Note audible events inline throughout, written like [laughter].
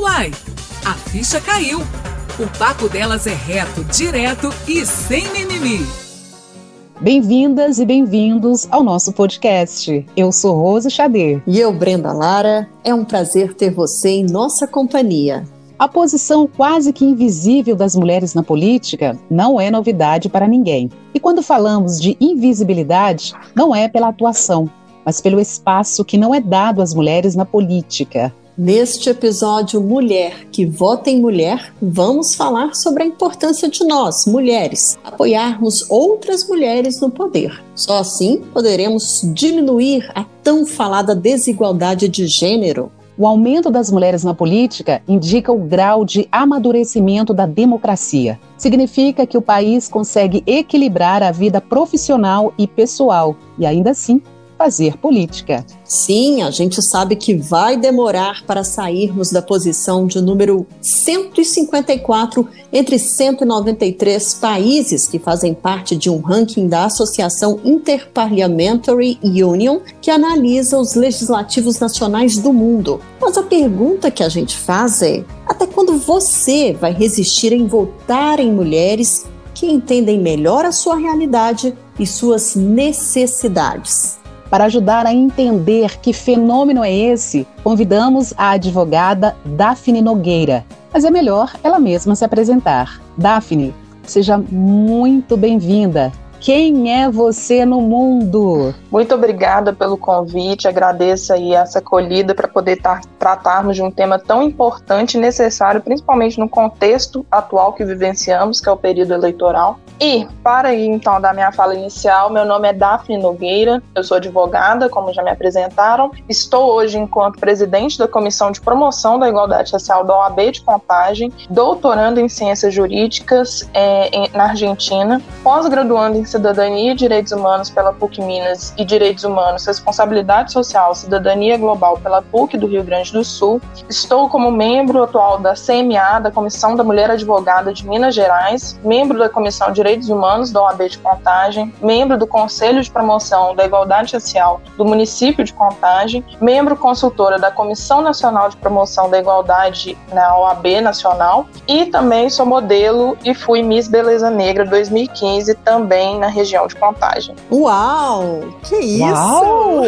Uai, a ficha caiu. O papo delas é reto, direto e sem mimimi. Bem-vindas e bem-vindos ao nosso podcast. Eu sou Rose Xader. E eu, Brenda Lara. É um prazer ter você em nossa companhia. A posição quase que invisível das mulheres na política não é novidade para ninguém. E quando falamos de invisibilidade, não é pela atuação, mas pelo espaço que não é dado às mulheres na política. Neste episódio Mulher que Vota em Mulher, vamos falar sobre a importância de nós, mulheres, apoiarmos outras mulheres no poder. Só assim poderemos diminuir a tão falada desigualdade de gênero. O aumento das mulheres na política indica o grau de amadurecimento da democracia. Significa que o país consegue equilibrar a vida profissional e pessoal e, ainda assim, fazer política. Sim, a gente sabe que vai demorar para sairmos da posição de número 154 entre 193 países que fazem parte de um ranking da Associação Interparliamentary Union, que analisa os legislativos nacionais do mundo. Mas a pergunta que a gente faz é: até quando você vai resistir em votar em mulheres que entendem melhor a sua realidade e suas necessidades? Para ajudar a entender que fenômeno é esse, convidamos a advogada Daphne Nogueira. Mas é melhor ela mesma se apresentar. Daphne, seja muito bem-vinda. Quem é você no mundo? Muito obrigada pelo convite, agradeço aí essa acolhida para poder tar, tratarmos de um tema tão importante e necessário, principalmente no contexto atual que vivenciamos, que é o período eleitoral. E, para ir então da minha fala inicial, meu nome é Daphne Nogueira, eu sou advogada, como já me apresentaram. Estou hoje enquanto presidente da Comissão de Promoção da Igualdade Social da OAB de Contagem, doutorando em Ciências Jurídicas é, em, na Argentina, pós-graduando em Cidadania e Direitos Humanos pela PUC Minas e Direitos Humanos, Responsabilidade Social, Cidadania Global pela PUC do Rio Grande do Sul. Estou como membro atual da CMA, da Comissão da Mulher Advogada de Minas Gerais, membro da Comissão de Direitos Humanos da OAB de Contagem, membro do Conselho de Promoção da Igualdade Social do município de Contagem, membro consultora da Comissão Nacional de Promoção da Igualdade na OAB Nacional e também sou modelo e fui Miss Beleza Negra 2015 também na região de Contagem. Uau! Que isso! Uau!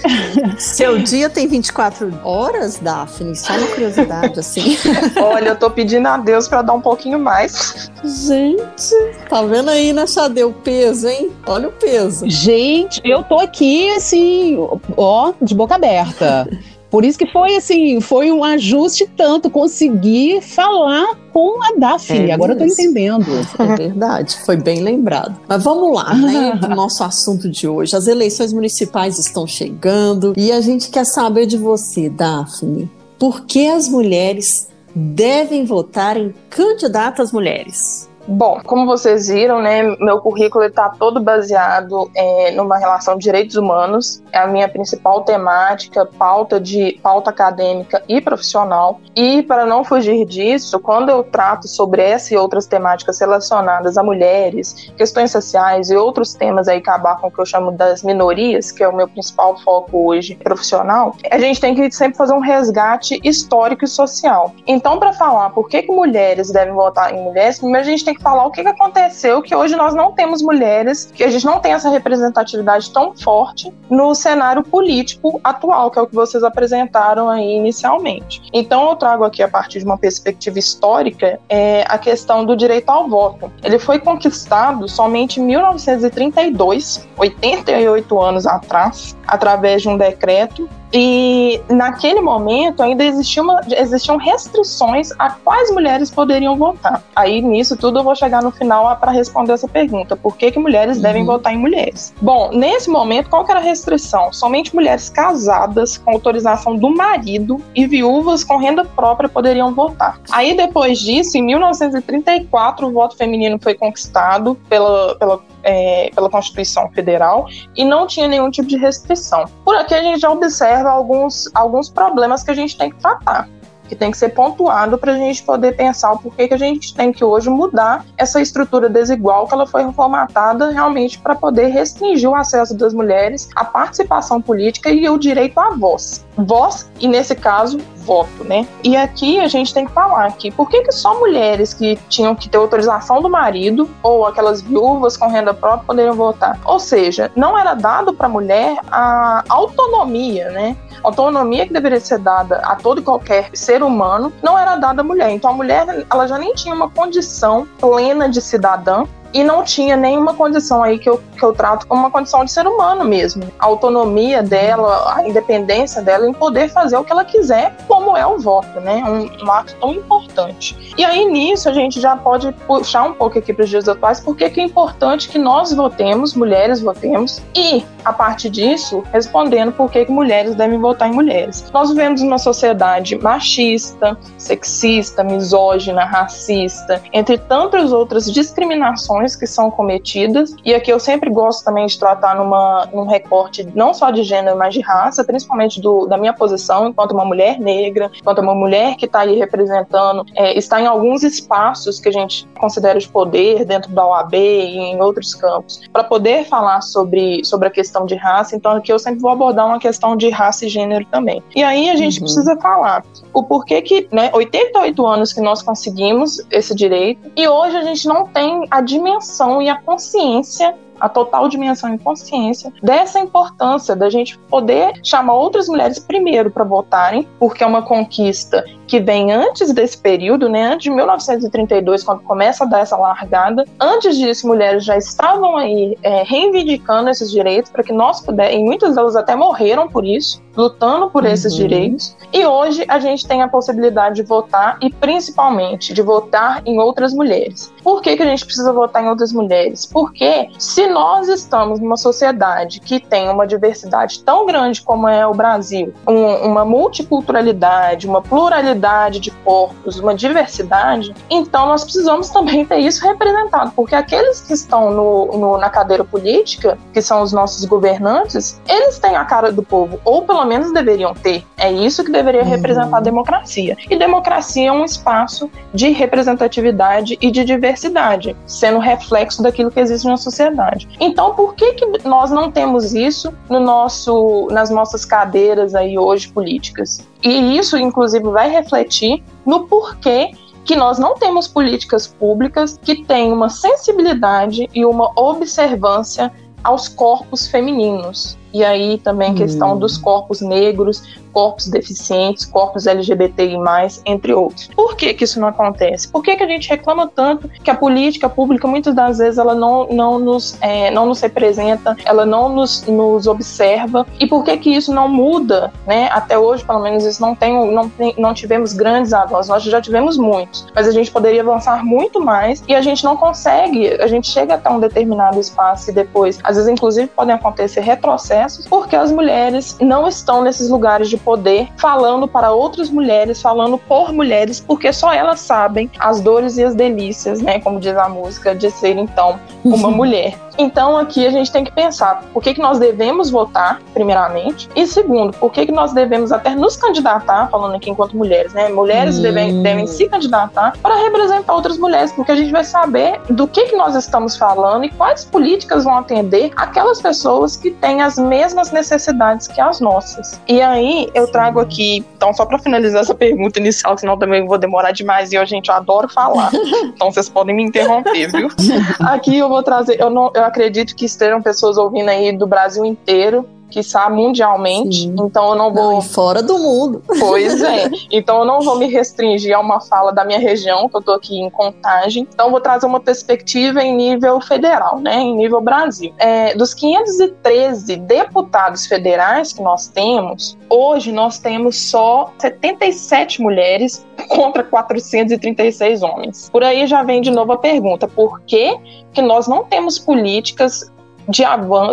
[laughs] Seu dia tem 24 horas, Daphne? Só uma curiosidade, assim. [laughs] Olha, eu tô pedindo a Deus para dar um pouquinho mais. Gente, tá vendo aí, né, Xadê, o peso, hein? Olha o peso. Gente, eu tô aqui assim, ó, de boca aberta. Por isso que foi assim, foi um ajuste tanto conseguir falar com a Daphne. É Agora eu tô entendendo. É verdade, foi bem lembrado. Mas vamos lá, né? [laughs] O nosso assunto de hoje. As eleições municipais estão chegando e a gente quer saber de você, Daphne. Por que as mulheres devem votar em candidatas mulheres? Bom, como vocês viram, né, meu currículo está todo baseado é, numa relação de direitos humanos. É a minha principal temática, pauta de pauta acadêmica e profissional. E para não fugir disso, quando eu trato sobre essa e outras temáticas relacionadas a mulheres, questões sociais e outros temas aí que abarcam o que eu chamo das minorias, que é o meu principal foco hoje profissional, a gente tem que sempre fazer um resgate histórico e social. Então, para falar por que, que mulheres devem votar em mulheres, primeiro a gente tem que falar o que, que aconteceu, que hoje nós não temos mulheres, que a gente não tem essa representatividade tão forte no cenário político atual, que é o que vocês apresentaram aí inicialmente. Então eu trago aqui, a partir de uma perspectiva histórica, é, a questão do direito ao voto. Ele foi conquistado somente em 1932, 88 anos atrás, através de um decreto e naquele momento ainda existia uma, existiam restrições a quais mulheres poderiam votar. Aí nisso tudo eu vou chegar no final para responder essa pergunta: por que, que mulheres uhum. devem votar em mulheres? Bom, nesse momento, qual que era a restrição? Somente mulheres casadas com autorização do marido e viúvas com renda própria poderiam votar. Aí depois disso, em 1934, o voto feminino foi conquistado pela, pela é, pela Constituição Federal e não tinha nenhum tipo de restrição. Por aqui a gente já observa alguns, alguns problemas que a gente tem que tratar que tem que ser pontuado para a gente poder pensar o porquê que a gente tem que hoje mudar essa estrutura desigual que ela foi formatada realmente para poder restringir o acesso das mulheres à participação política e o direito à voz. Voz e, nesse caso, voto, né? E aqui a gente tem que falar que por que, que só mulheres que tinham que ter autorização do marido ou aquelas viúvas com renda própria poderiam votar? Ou seja, não era dado para a mulher a autonomia, né? Autonomia que deveria ser dada a todo e qualquer ser humano não era dada à mulher. Então a mulher ela já nem tinha uma condição plena de cidadã e não tinha nenhuma condição aí que eu, que eu trato como uma condição de ser humano mesmo. A autonomia dela, a independência dela em poder fazer o que ela quiser, como é o voto, né? Um, um ato tão importante. E aí nisso a gente já pode puxar um pouco aqui para os dias atuais, porque é importante que nós votemos, mulheres votemos, e a partir disso, respondendo por que, que mulheres devem votar em mulheres. Nós vivemos uma sociedade machista, sexista, misógina, racista, entre tantas outras discriminações que são cometidas. E aqui eu sempre gosto também de tratar numa, num recorte não só de gênero, mas de raça, principalmente do, da minha posição enquanto uma mulher negra, enquanto uma mulher que está aí representando, é, está em alguns espaços que a gente considera de poder dentro da OAB e em outros campos, para poder falar sobre, sobre a questão de raça. Então aqui eu sempre vou abordar uma questão de raça e gênero também. E aí a gente uhum. precisa falar o porquê que, né, 88 anos que nós conseguimos esse direito e hoje a gente não tem a dimensão e a consciência a total dimensão e consciência dessa importância da gente poder chamar outras mulheres primeiro para votarem, porque é uma conquista que vem antes desse período, né, antes de 1932, quando começa a dar essa largada. Antes disso, mulheres já estavam aí é, reivindicando esses direitos para que nós pudéssemos, e muitas delas até morreram por isso, lutando por esses uhum. direitos. E hoje a gente tem a possibilidade de votar e principalmente de votar em outras mulheres. Por que, que a gente precisa votar em outras mulheres? Porque se nós estamos numa sociedade que tem uma diversidade tão grande como é o Brasil, um, uma multiculturalidade, uma pluralidade de corpos, uma diversidade, então nós precisamos também ter isso representado, porque aqueles que estão no, no, na cadeira política, que são os nossos governantes, eles têm a cara do povo, ou pelo menos deveriam ter. É isso que deveria uhum. representar a democracia. E democracia é um espaço de representatividade e de diversidade diversidade, sendo reflexo daquilo que existe na sociedade. Então, por que, que nós não temos isso no nosso, nas nossas cadeiras aí hoje políticas? E isso, inclusive, vai refletir no porquê que nós não temos políticas públicas que têm uma sensibilidade e uma observância aos corpos femininos. E aí também a questão hum. dos corpos negros, corpos deficientes, corpos LGBTI+, entre outros. Por que que isso não acontece? Por que que a gente reclama tanto que a política pública, muitas das vezes, ela não, não, nos, é, não nos representa, ela não nos, nos observa, e por que que isso não muda, né? Até hoje, pelo menos, isso não tem, não, tem, não tivemos grandes avanços, nós já tivemos muitos, mas a gente poderia avançar muito mais, e a gente não consegue, a gente chega até um determinado espaço e depois, às vezes, inclusive, podem acontecer retrocessos, porque as mulheres não estão nesses lugares de poder, falando para outras mulheres, falando por mulheres, porque só elas sabem as dores e as delícias, né? Como diz a música, de ser então uma [laughs] mulher. Então aqui a gente tem que pensar por que, que nós devemos votar, primeiramente, e segundo, por que, que nós devemos até nos candidatar, falando aqui enquanto mulheres, né? Mulheres hum. devem, devem se candidatar para representar outras mulheres, porque a gente vai saber do que, que nós estamos falando e quais políticas vão atender aquelas pessoas que têm as mesmas necessidades que as nossas. E aí eu trago aqui, então, só para finalizar essa pergunta inicial, senão também vou demorar demais e eu, gente, eu adoro falar. [laughs] então vocês podem me interromper, viu? [laughs] Aqui eu vou trazer, eu não. Eu acredito que estejam pessoas ouvindo aí do Brasil inteiro quiçá mundialmente. Sim. Então eu não vou. Não, fora do mundo. [laughs] Pois é. Então eu não vou me restringir a uma fala da minha região, que eu estou aqui em contagem. Então eu vou trazer uma perspectiva em nível federal, né? Em nível Brasil. É, dos 513 deputados federais que nós temos, hoje nós temos só 77 mulheres contra 436 homens. Por aí já vem de novo a pergunta: por que, que nós não temos políticas de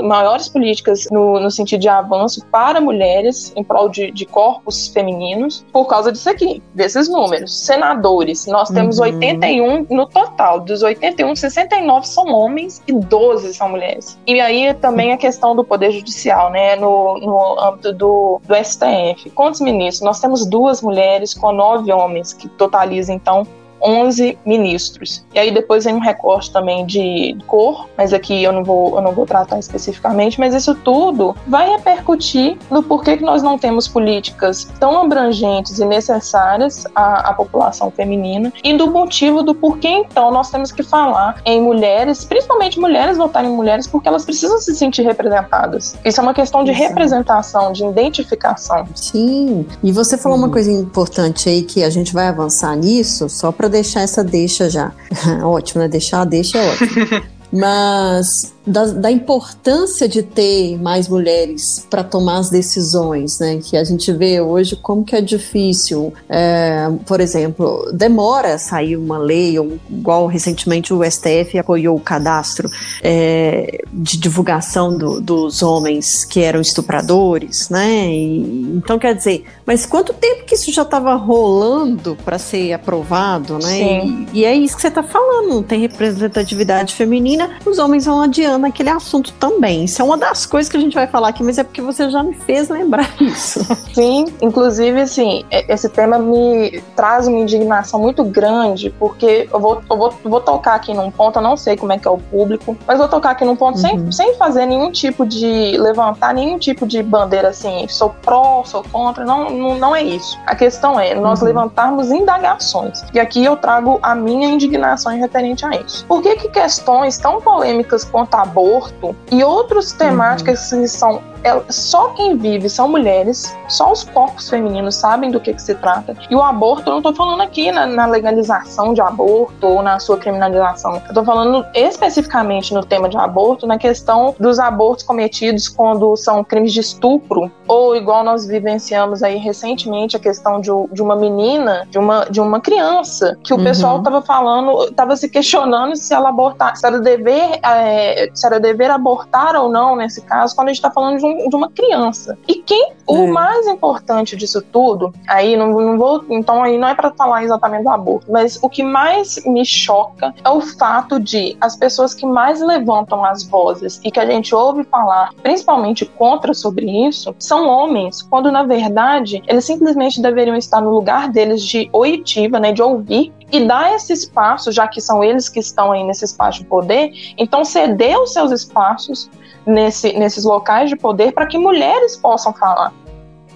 maiores políticas no, no, sentido de avanço para mulheres em prol de, de, corpos femininos por causa disso aqui, desses números. Senadores, nós temos uhum. 81 no total, dos 81, 69 são homens e 12 são mulheres. E aí também a questão do poder judicial, né, no, no âmbito do, do STF. Quantos ministros? Nós temos duas mulheres com nove homens, que totaliza então 11 ministros. E aí depois vem um recorte também de cor, mas aqui eu não vou, eu não vou tratar especificamente, mas isso tudo vai repercutir no porquê que nós não temos políticas tão abrangentes e necessárias à, à população feminina e do motivo do porquê então nós temos que falar em mulheres, principalmente mulheres votarem em mulheres, porque elas precisam se sentir representadas. Isso é uma questão de Exato. representação, de identificação. Sim. E você falou uhum. uma coisa importante aí que a gente vai avançar nisso, só para deixar essa deixa já. [laughs] ótimo, né? Deixar a deixa é ótimo. [laughs] Mas da, da, importância de ter mais mulheres para tomar as decisões, né? Que a gente vê hoje como que é difícil. É, por exemplo, demora sair uma lei, ou igual recentemente o STF apoiou o cadastro é, de divulgação do, dos homens que eram estupradores, né? E, então quer dizer, mas quanto tempo que isso já estava rolando para ser aprovado, né? Sim. E, e é isso que você está falando, não tem representatividade feminina, os homens vão adiante naquele assunto também. Isso é uma das coisas que a gente vai falar aqui, mas é porque você já me fez lembrar [laughs] isso. Sim, inclusive, assim, esse tema me traz uma indignação muito grande, porque eu vou, eu vou, vou tocar aqui num ponto, eu não sei como é que é o público, mas vou tocar aqui num ponto uhum. sem, sem fazer nenhum tipo de. levantar nenhum tipo de bandeira assim, sou pró, sou contra, não, não, não é isso. A questão é nós uhum. levantarmos indagações. E aqui eu trago a minha indignação referente a isso. Por que, que questões tão polêmicas quanto a aborto e outras temáticas uhum. que são é, só quem vive são mulheres, só os corpos femininos sabem do que, que se trata. E o aborto, eu não estou falando aqui na, na, legalização de aborto ou na sua criminalização. Eu estou falando especificamente no tema de aborto, na questão dos abortos cometidos quando são crimes de estupro, ou igual nós vivenciamos aí recentemente a questão de, de uma menina, de uma, de uma criança, que o uhum. pessoal estava falando, estava se questionando se ela abortar, se era dever, é, se era dever abortar ou não nesse caso, quando a gente está falando de um de uma criança. E quem, o é. mais importante disso tudo, aí não, não vou, então aí não é para falar exatamente do aborto, mas o que mais me choca é o fato de as pessoas que mais levantam as vozes e que a gente ouve falar, principalmente contra sobre isso, são homens, quando na verdade eles simplesmente deveriam estar no lugar deles de oitiva, né, de ouvir e dar esse espaço, já que são eles que estão aí nesse espaço de poder, então ceder os seus espaços nesse, nesses locais de poder para que mulheres possam falar.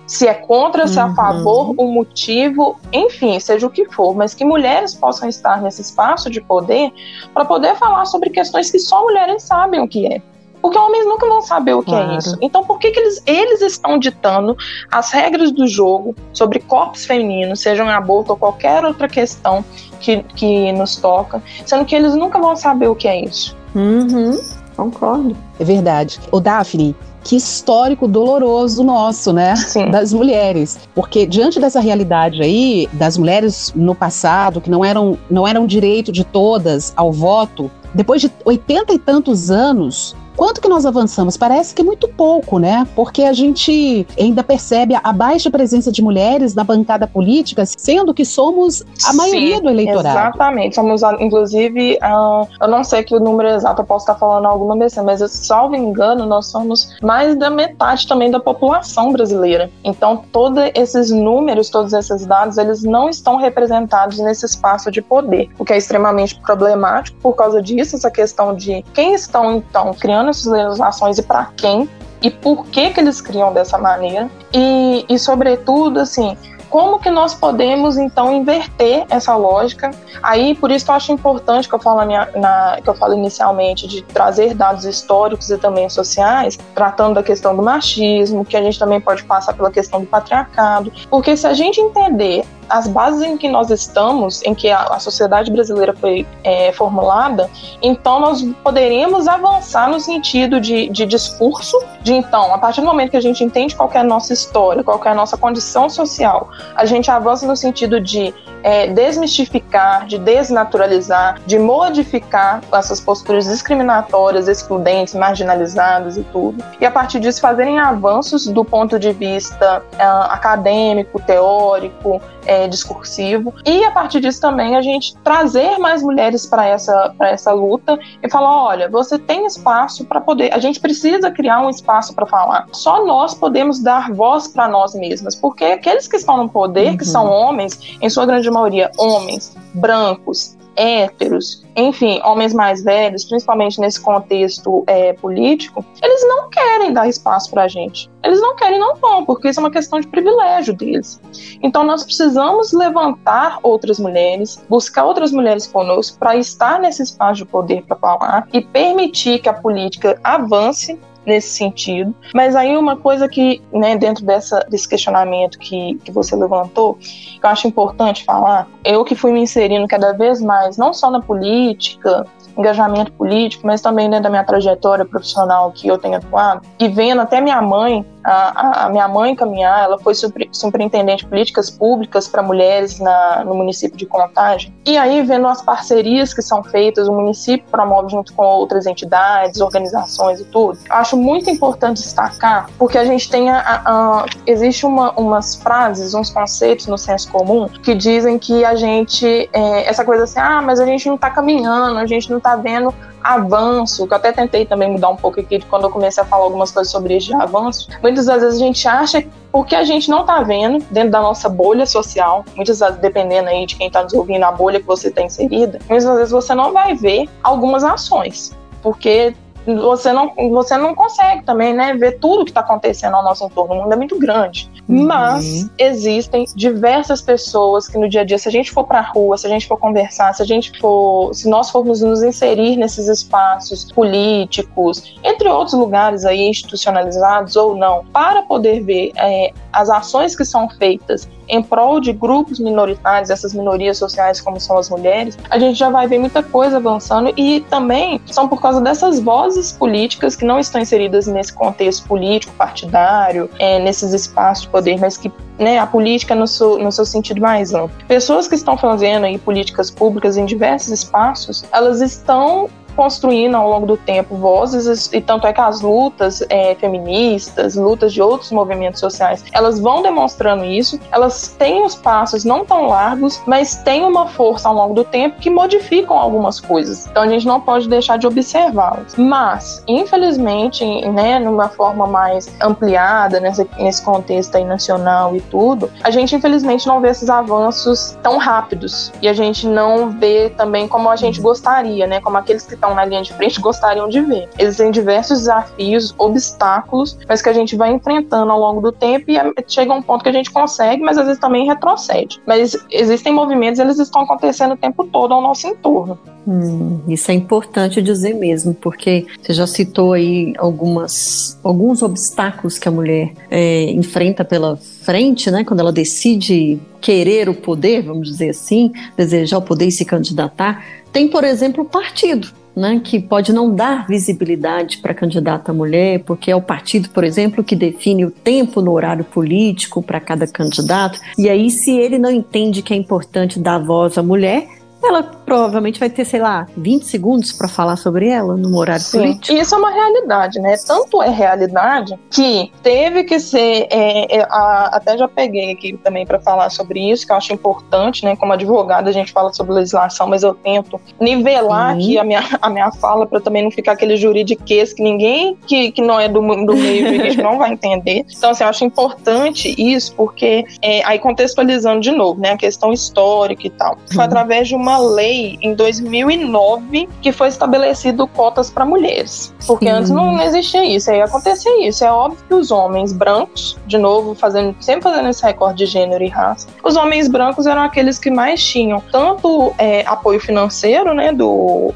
Se é contra, se é a uhum. favor, o motivo, enfim, seja o que for, mas que mulheres possam estar nesse espaço de poder para poder falar sobre questões que só mulheres sabem o que é. Porque homens nunca vão saber o que é claro. é isso. Então, por que, que eles, eles estão ditando as regras do jogo sobre corpos femininos, sejam aborto ou qualquer outra questão que, que nos toca, sendo que eles nunca vão saber o que é isso? Uhum. Concordo. É verdade. O Daphne, que histórico doloroso nosso, né? Sim. Das mulheres. Porque diante dessa realidade aí, das mulheres no passado, que não eram, não eram direito de todas ao voto, depois de oitenta e tantos anos, Quanto que nós avançamos? Parece que muito pouco, né? Porque a gente ainda percebe a baixa presença de mulheres na bancada política, sendo que somos a maioria Sim, do eleitorado. Exatamente. Somos, inclusive, uh, eu não sei que o número exato, eu posso estar falando alguma besteira, mas, salvo engano, nós somos mais da metade também da população brasileira. Então, todos esses números, todos esses dados, eles não estão representados nesse espaço de poder, o que é extremamente problemático por causa disso, essa questão de quem estão, então, criando criando essas legislações e para quem e por que que eles criam dessa maneira e, e sobretudo assim como que nós podemos então inverter essa lógica? Aí por isso eu acho importante que eu falo, na minha, na, que eu falo inicialmente de trazer dados históricos e também sociais, tratando da questão do machismo, que a gente também pode passar pela questão do patriarcado, porque se a gente entender as bases em que nós estamos, em que a, a sociedade brasileira foi é, formulada, então nós poderíamos avançar no sentido de, de discurso, de então, a partir do momento que a gente entende qual é a nossa história, qual é a nossa condição social, a gente avança no sentido de é, desmistificar, de desnaturalizar, de modificar essas posturas discriminatórias, excludentes, marginalizadas e tudo. E a partir disso fazerem avanços do ponto de vista uh, acadêmico, teórico, é, discursivo. E a partir disso também a gente trazer mais mulheres para essa, essa luta e falar: olha, você tem espaço para poder. A gente precisa criar um espaço para falar. Só nós podemos dar voz para nós mesmas, porque aqueles que estão no poder, uhum. que são homens, em sua grande maioria homens, brancos, héteros, enfim, homens mais velhos, principalmente nesse contexto é, político, eles não querem dar espaço para a gente. Eles não querem, não vão, porque isso é uma questão de privilégio deles. Então, nós precisamos levantar outras mulheres, buscar outras mulheres conosco para estar nesse espaço de poder para falar e permitir que a política avance nesse sentido. Mas aí uma coisa que, né, dentro dessa, desse questionamento que, que você levantou, que eu acho importante falar, eu que fui me inserindo cada vez mais, não só na política, engajamento político, mas também dentro da minha trajetória profissional que eu tenho atuado, e vendo até minha mãe a, a, minha mãe caminhar, ela foi super, superintendente de políticas públicas para mulheres na, no município de Contagem. E aí, vendo as parcerias que são feitas, o município promove junto com outras entidades, organizações e tudo, acho muito importante destacar, porque a gente tem a, a, existe uma, umas frases, uns conceitos no senso comum que dizem que a gente, é, essa coisa assim, ah, mas a gente não está caminhando, a gente não está vendo avanço, que eu até tentei também mudar um pouco aqui quando eu comecei a falar algumas coisas sobre isso de avanço. Muitas das vezes a gente acha porque a gente não está vendo dentro da nossa bolha social, muitas vezes dependendo aí de quem está nos ouvindo, a bolha que você está inserida, muitas vezes você não vai ver algumas ações, porque você não, você não consegue também, né, ver tudo que está acontecendo ao nosso entorno. O mundo é muito grande. Uhum. Mas existem diversas pessoas que no dia a dia, se a gente for para a rua, se a gente for conversar, se a gente for, se nós formos nos inserir nesses espaços políticos, entre outros lugares aí institucionalizados ou não, para poder ver é, as ações que são feitas em prol de grupos minoritários, essas minorias sociais como são as mulheres, a gente já vai ver muita coisa avançando e também são por causa dessas vozes políticas que não estão inseridas nesse contexto político, partidário, é, nesses espaços de poder, mas que né, a política no seu, no seu sentido mais amplo. Pessoas que estão fazendo aí políticas públicas em diversos espaços, elas estão construindo ao longo do tempo vozes, e tanto é que as lutas é, feministas, lutas de outros movimentos sociais, elas vão demonstrando isso, elas têm os passos não tão largos, mas têm uma força ao longo do tempo que modificam algumas coisas. Então a gente não pode deixar de observá-las. Mas, infelizmente, né, numa forma mais ampliada, nesse, nesse contexto aí nacional e tudo, a gente infelizmente não vê esses avanços tão rápidos. E a gente não vê também como a gente gostaria, né? Como aqueles que estão na linha de frente gostariam de ver. Existem diversos desafios, obstáculos, mas que a gente vai enfrentando ao longo do tempo e é, chega um ponto que a gente consegue, mas às vezes também retrocede. Mas existem movimentos, eles estão acontecendo o tempo todo ao nosso entorno. Hum, isso é importante dizer mesmo, porque você já citou aí algumas, alguns obstáculos que a mulher é, enfrenta pela frente, né, quando ela decide querer o poder, vamos dizer assim, desejar o poder e se candidatar. Tem, por exemplo, o partido né, que pode não dar visibilidade para a candidata mulher, porque é o partido, por exemplo, que define o tempo no horário político para cada candidato. E aí, se ele não entende que é importante dar voz à mulher, ela provavelmente vai ter, sei lá, 20 segundos para falar sobre ela no horário Sim. político. E isso é uma realidade, né? Tanto é realidade que teve que ser. É, é, a, até já peguei aqui também para falar sobre isso, que eu acho importante, né? Como advogada, a gente fala sobre legislação, mas eu tento nivelar Sim. aqui a minha, a minha fala para também não ficar aquele juridiquês que ninguém que, que não é do, do meio jurídico não vai entender. [laughs] Então, assim, eu acho importante isso, porque é, aí contextualizando de novo, né? A questão histórica e tal. Foi uhum. através de uma lei em 2009 que foi estabelecido cotas para mulheres. Porque Sim. antes não existia isso, aí acontecia isso. É óbvio que os homens brancos, de novo, fazendo, sempre fazendo esse recorde de gênero e raça, os homens brancos eram aqueles que mais tinham tanto é, apoio financeiro, né, do,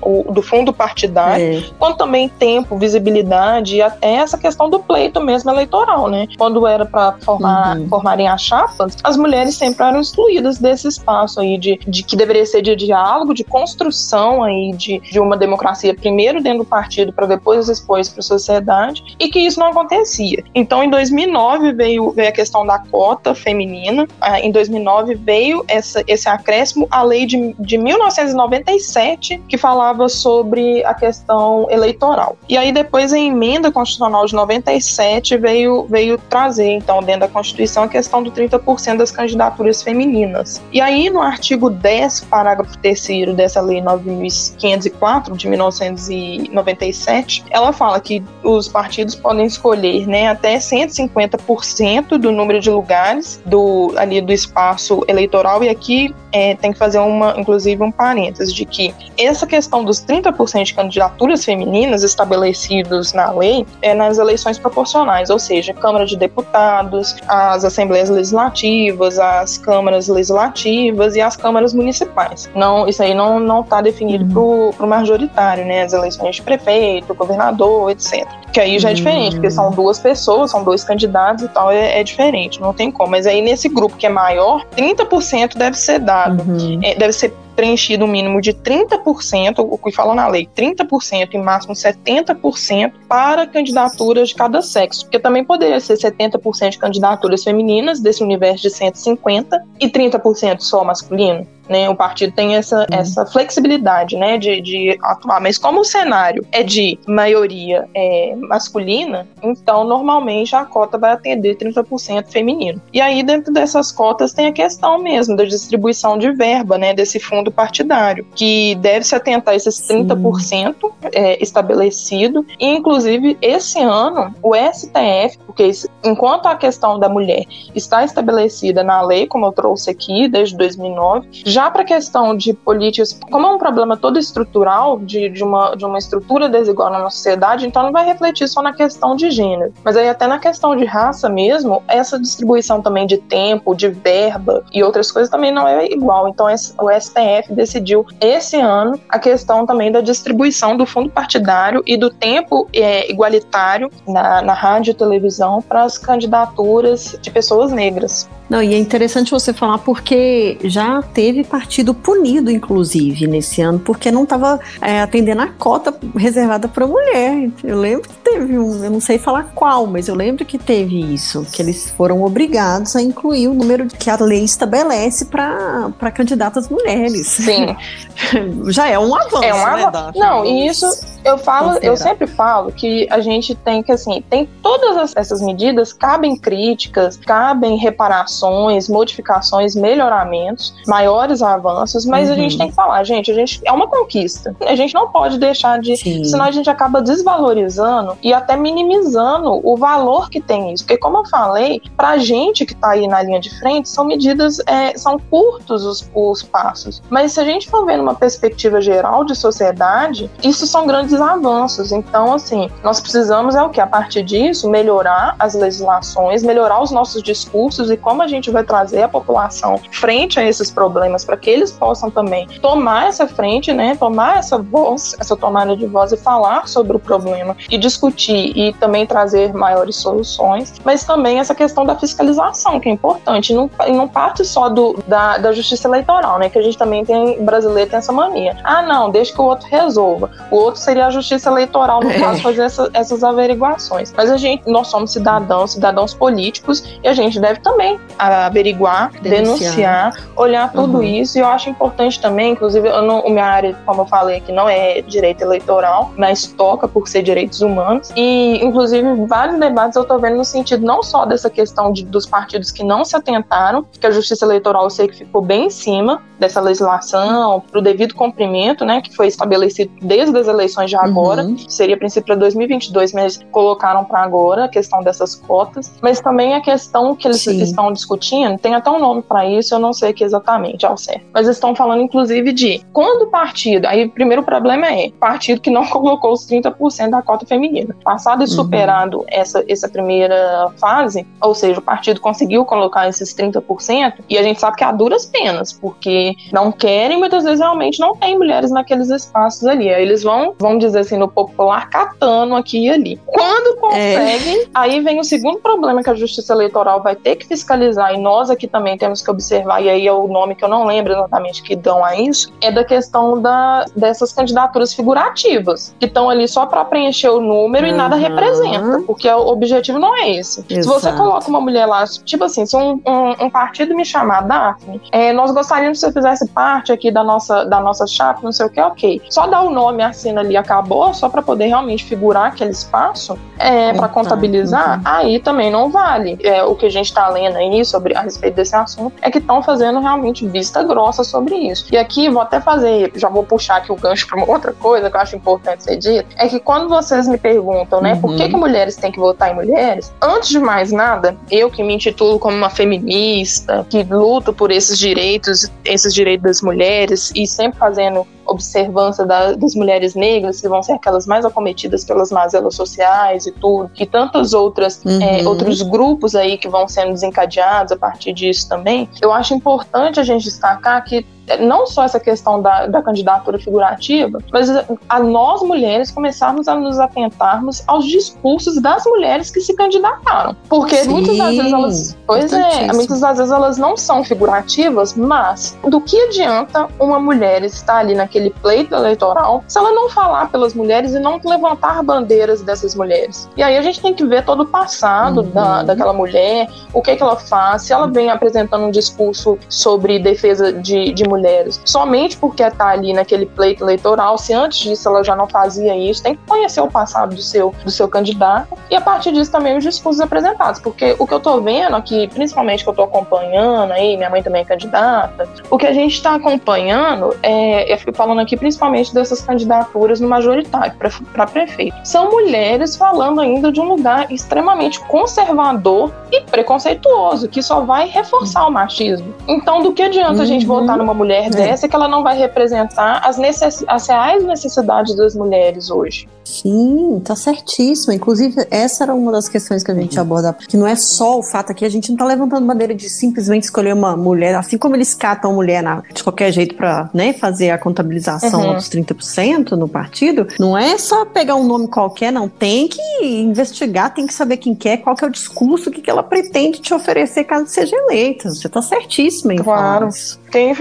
o, do fundo partidário, é. quanto também tempo, visibilidade e até essa questão do pleito mesmo eleitoral, né? Quando era para formar, uhum. formarem as chapas, as mulheres sempre eram excluídas desse espaço aí de, de que deveria ser de diálogo, de construção aí de, de uma democracia, primeiro dentro do partido, para depois expor isso para a sociedade, e que isso não acontecia. Então, em 2009 veio, veio a questão da cota feminina, ah, em 2009 veio essa, esse acréscimo à lei de, de 1997, que falava sobre a questão eleitoral. E aí, depois, a emenda constitucional de 97 veio, veio trazer, então, dentro da Constituição, a questão do 30% das candidaturas femininas. E aí, no artigo 10, parágrafo terceiro dessa lei 9504 de 1997, ela fala que os partidos podem escolher, né, até 150% do número de lugares do ali do espaço eleitoral e aqui é, tem que fazer uma, inclusive um parênteses de que essa questão dos 30% de candidaturas femininas estabelecidos na lei é nas eleições proporcionais, ou seja, Câmara de Deputados, as assembleias legislativas, as câmaras legislativas e as câmaras municipais. Não, isso aí não não está definido uhum. para o majoritário, né? As eleições de prefeito, governador, etc. Que aí já é diferente, porque são duas pessoas, são dois candidatos e tal, é, é diferente, não tem como. Mas aí nesse grupo que é maior, 30% deve ser dado, uhum. é, deve ser preenchido um mínimo de 30%, o que fala na lei, 30% e máximo 70% para candidaturas de cada sexo, porque também poderia ser 70% de candidaturas femininas desse universo de 150 e 30% só masculino né? O partido tem essa, uhum. essa flexibilidade, né, de, de atuar. Mas como o cenário é de maioria é, masculina, então normalmente a cota vai atender 30% feminino. E aí dentro dessas cotas tem a questão mesmo da distribuição de verba, né, desse fundo partidário, que deve se atentar a esses 30% é, estabelecido. E inclusive esse ano o STF, porque enquanto a questão da mulher está estabelecida na lei, como eu trouxe aqui desde 2009, já já para a questão de políticas, como é um problema todo estrutural, de, de, uma, de uma estrutura desigual na nossa sociedade, então não vai refletir só na questão de gênero. Mas aí até na questão de raça mesmo, essa distribuição também de tempo, de verba e outras coisas também não é igual. Então o STF decidiu esse ano a questão também da distribuição do fundo partidário e do tempo é, igualitário na, na rádio e televisão para as candidaturas de pessoas negras. Não, e é interessante você falar porque já teve partido punido, inclusive, nesse ano, porque não estava é, atendendo a cota reservada para mulher. Eu lembro que teve um, eu não sei falar qual, mas eu lembro que teve isso, que eles foram obrigados a incluir o número que a lei estabelece para candidatas mulheres. Sim. [laughs] já é um avanço. É um né, avanço. Né, não, e isso eu falo, eu sempre falo que a gente tem que, assim, tem todas essas medidas, cabem críticas, cabem reparações, modificações, melhoramentos, maiores avanços, mas uhum. a gente uhum. tem que falar, gente, a gente é uma conquista. A gente não pode deixar de, Sim. senão a gente acaba desvalorizando e até minimizando o valor que tem isso. Porque, como eu falei, pra gente que tá aí na linha de frente, são medidas, é, são curtos os, os passos. Mas se a gente for ver numa perspectiva geral de sociedade, isso são grandes grandes avanços. Então, assim, nós precisamos é o que? A partir disso, melhorar as legislações, melhorar os nossos discursos e como a gente vai trazer a população frente a esses problemas para que eles possam também tomar essa frente, né? Tomar essa voz, essa tomada de voz e falar sobre o problema e discutir e também trazer maiores soluções, mas também essa questão da fiscalização, que é importante. E não, e não parte só do, da, da justiça eleitoral, né? Que a gente também tem, brasileiro tem essa mania. Ah, não, deixa que o outro resolva. O outro seria a justiça eleitoral, no é. caso, fazer essa, essas averiguações. Mas a gente, nós somos cidadãos, cidadãos políticos, e a gente deve também averiguar, denunciar, denunciar olhar tudo uhum. isso. E eu acho importante também, inclusive, eu não, minha área, como eu falei aqui, não é direito eleitoral, mas toca por ser direitos humanos. E, inclusive, vários debates eu estou vendo no sentido não só dessa questão de, dos partidos que não se atentaram, que a justiça eleitoral eu sei que ficou bem em cima dessa legislação, para o devido cumprimento, né, que foi estabelecido desde as eleições já agora, uhum. seria a princípio para 2022, mas colocaram para agora a questão dessas cotas, mas também a questão que eles Sim. estão discutindo, tem até um nome para isso, eu não sei aqui exatamente ao certo, mas estão falando inclusive de quando o partido, aí o primeiro problema é partido que não [laughs] colocou os 30% da cota feminina. Passado e uhum. superado essa, essa primeira fase, ou seja, o partido conseguiu colocar esses 30%, e a gente sabe que há duras penas, porque não querem, muitas vezes realmente não tem mulheres naqueles espaços ali. Aí eles vão, vão dizer assim, no popular, catando aqui e ali. Quando conseguem, é. aí vem o segundo problema que a Justiça Eleitoral vai ter que fiscalizar, e nós aqui também temos que observar, e aí é o nome que eu não lembro exatamente que dão a isso, é da questão da, dessas candidaturas figurativas, que estão ali só para preencher o número uhum. e nada representa, porque o objetivo não é esse. Exato. Se você coloca uma mulher lá, tipo assim, se um, um, um partido me chamar Daphne, é, nós gostaríamos que você fizesse parte aqui da nossa, da nossa chapa, não sei o que, ok. Só dá o nome, assina ali, acabou, só para poder realmente figurar aquele espaço, é, para contabilizar, uhum. aí também não vale. É, o que a gente está lendo aí, aí sobre a respeito desse assunto é que estão fazendo realmente vista grossa sobre isso. E aqui vou até fazer, já vou puxar aqui o gancho para uma outra coisa que eu acho importante ser dito, é que quando vocês me perguntam, né, uhum. por que, uhum. que mulheres têm que votar em mulheres, antes de mais nada, eu que me intitulo como uma feminista, que luto por esses direitos, esses direitos das mulheres e sempre fazendo observância da, das mulheres negras, que vão ser aquelas mais acometidas pelas mazelas sociais e tudo, e tantos outras, é, uhum. é, outros grupos aí que vão sendo desencadeados a partir disso também, eu acho importante a gente destacar que não só essa questão da, da candidatura figurativa, mas a nós mulheres começarmos a nos atentarmos aos discursos das mulheres que se candidataram. Porque Sim, muitas das vezes elas. Pois é, muitas das vezes elas não são figurativas, mas do que adianta uma mulher estar ali naquele pleito eleitoral se ela não falar pelas mulheres e não levantar bandeiras dessas mulheres? E aí a gente tem que ver todo o passado uhum. da, daquela mulher, o que, que ela faz, se ela vem apresentando um discurso sobre defesa de, de mulheres mulheres somente porque está ali naquele pleito eleitoral, se antes disso ela já não fazia isso, tem que conhecer o passado do seu, do seu candidato e a partir disso também os discursos apresentados, porque o que eu estou vendo aqui, principalmente que eu estou acompanhando aí, minha mãe também é candidata, o que a gente está acompanhando, é, eu fico falando aqui principalmente dessas candidaturas no majoritário para prefeito, são mulheres falando ainda de um lugar extremamente conservador e preconceituoso, que só vai reforçar o machismo. Então, do que adianta uhum. a gente votar numa mulher mulher é. dessa que ela não vai representar as, necess as reais necessidades das mulheres hoje. Sim, tá certíssimo. Inclusive, essa era uma das questões que a gente aborda, que não é só o fato aqui, a gente não tá levantando bandeira de simplesmente escolher uma mulher, assim como eles catam mulher na, de qualquer jeito para né, fazer a contabilização uhum. dos 30% no partido, não é só pegar um nome qualquer, não. Tem que investigar, tem que saber quem quer, qual que é o discurso, o que, que ela pretende te oferecer caso seja eleita. Você tá certíssima em claro. isso. Porque,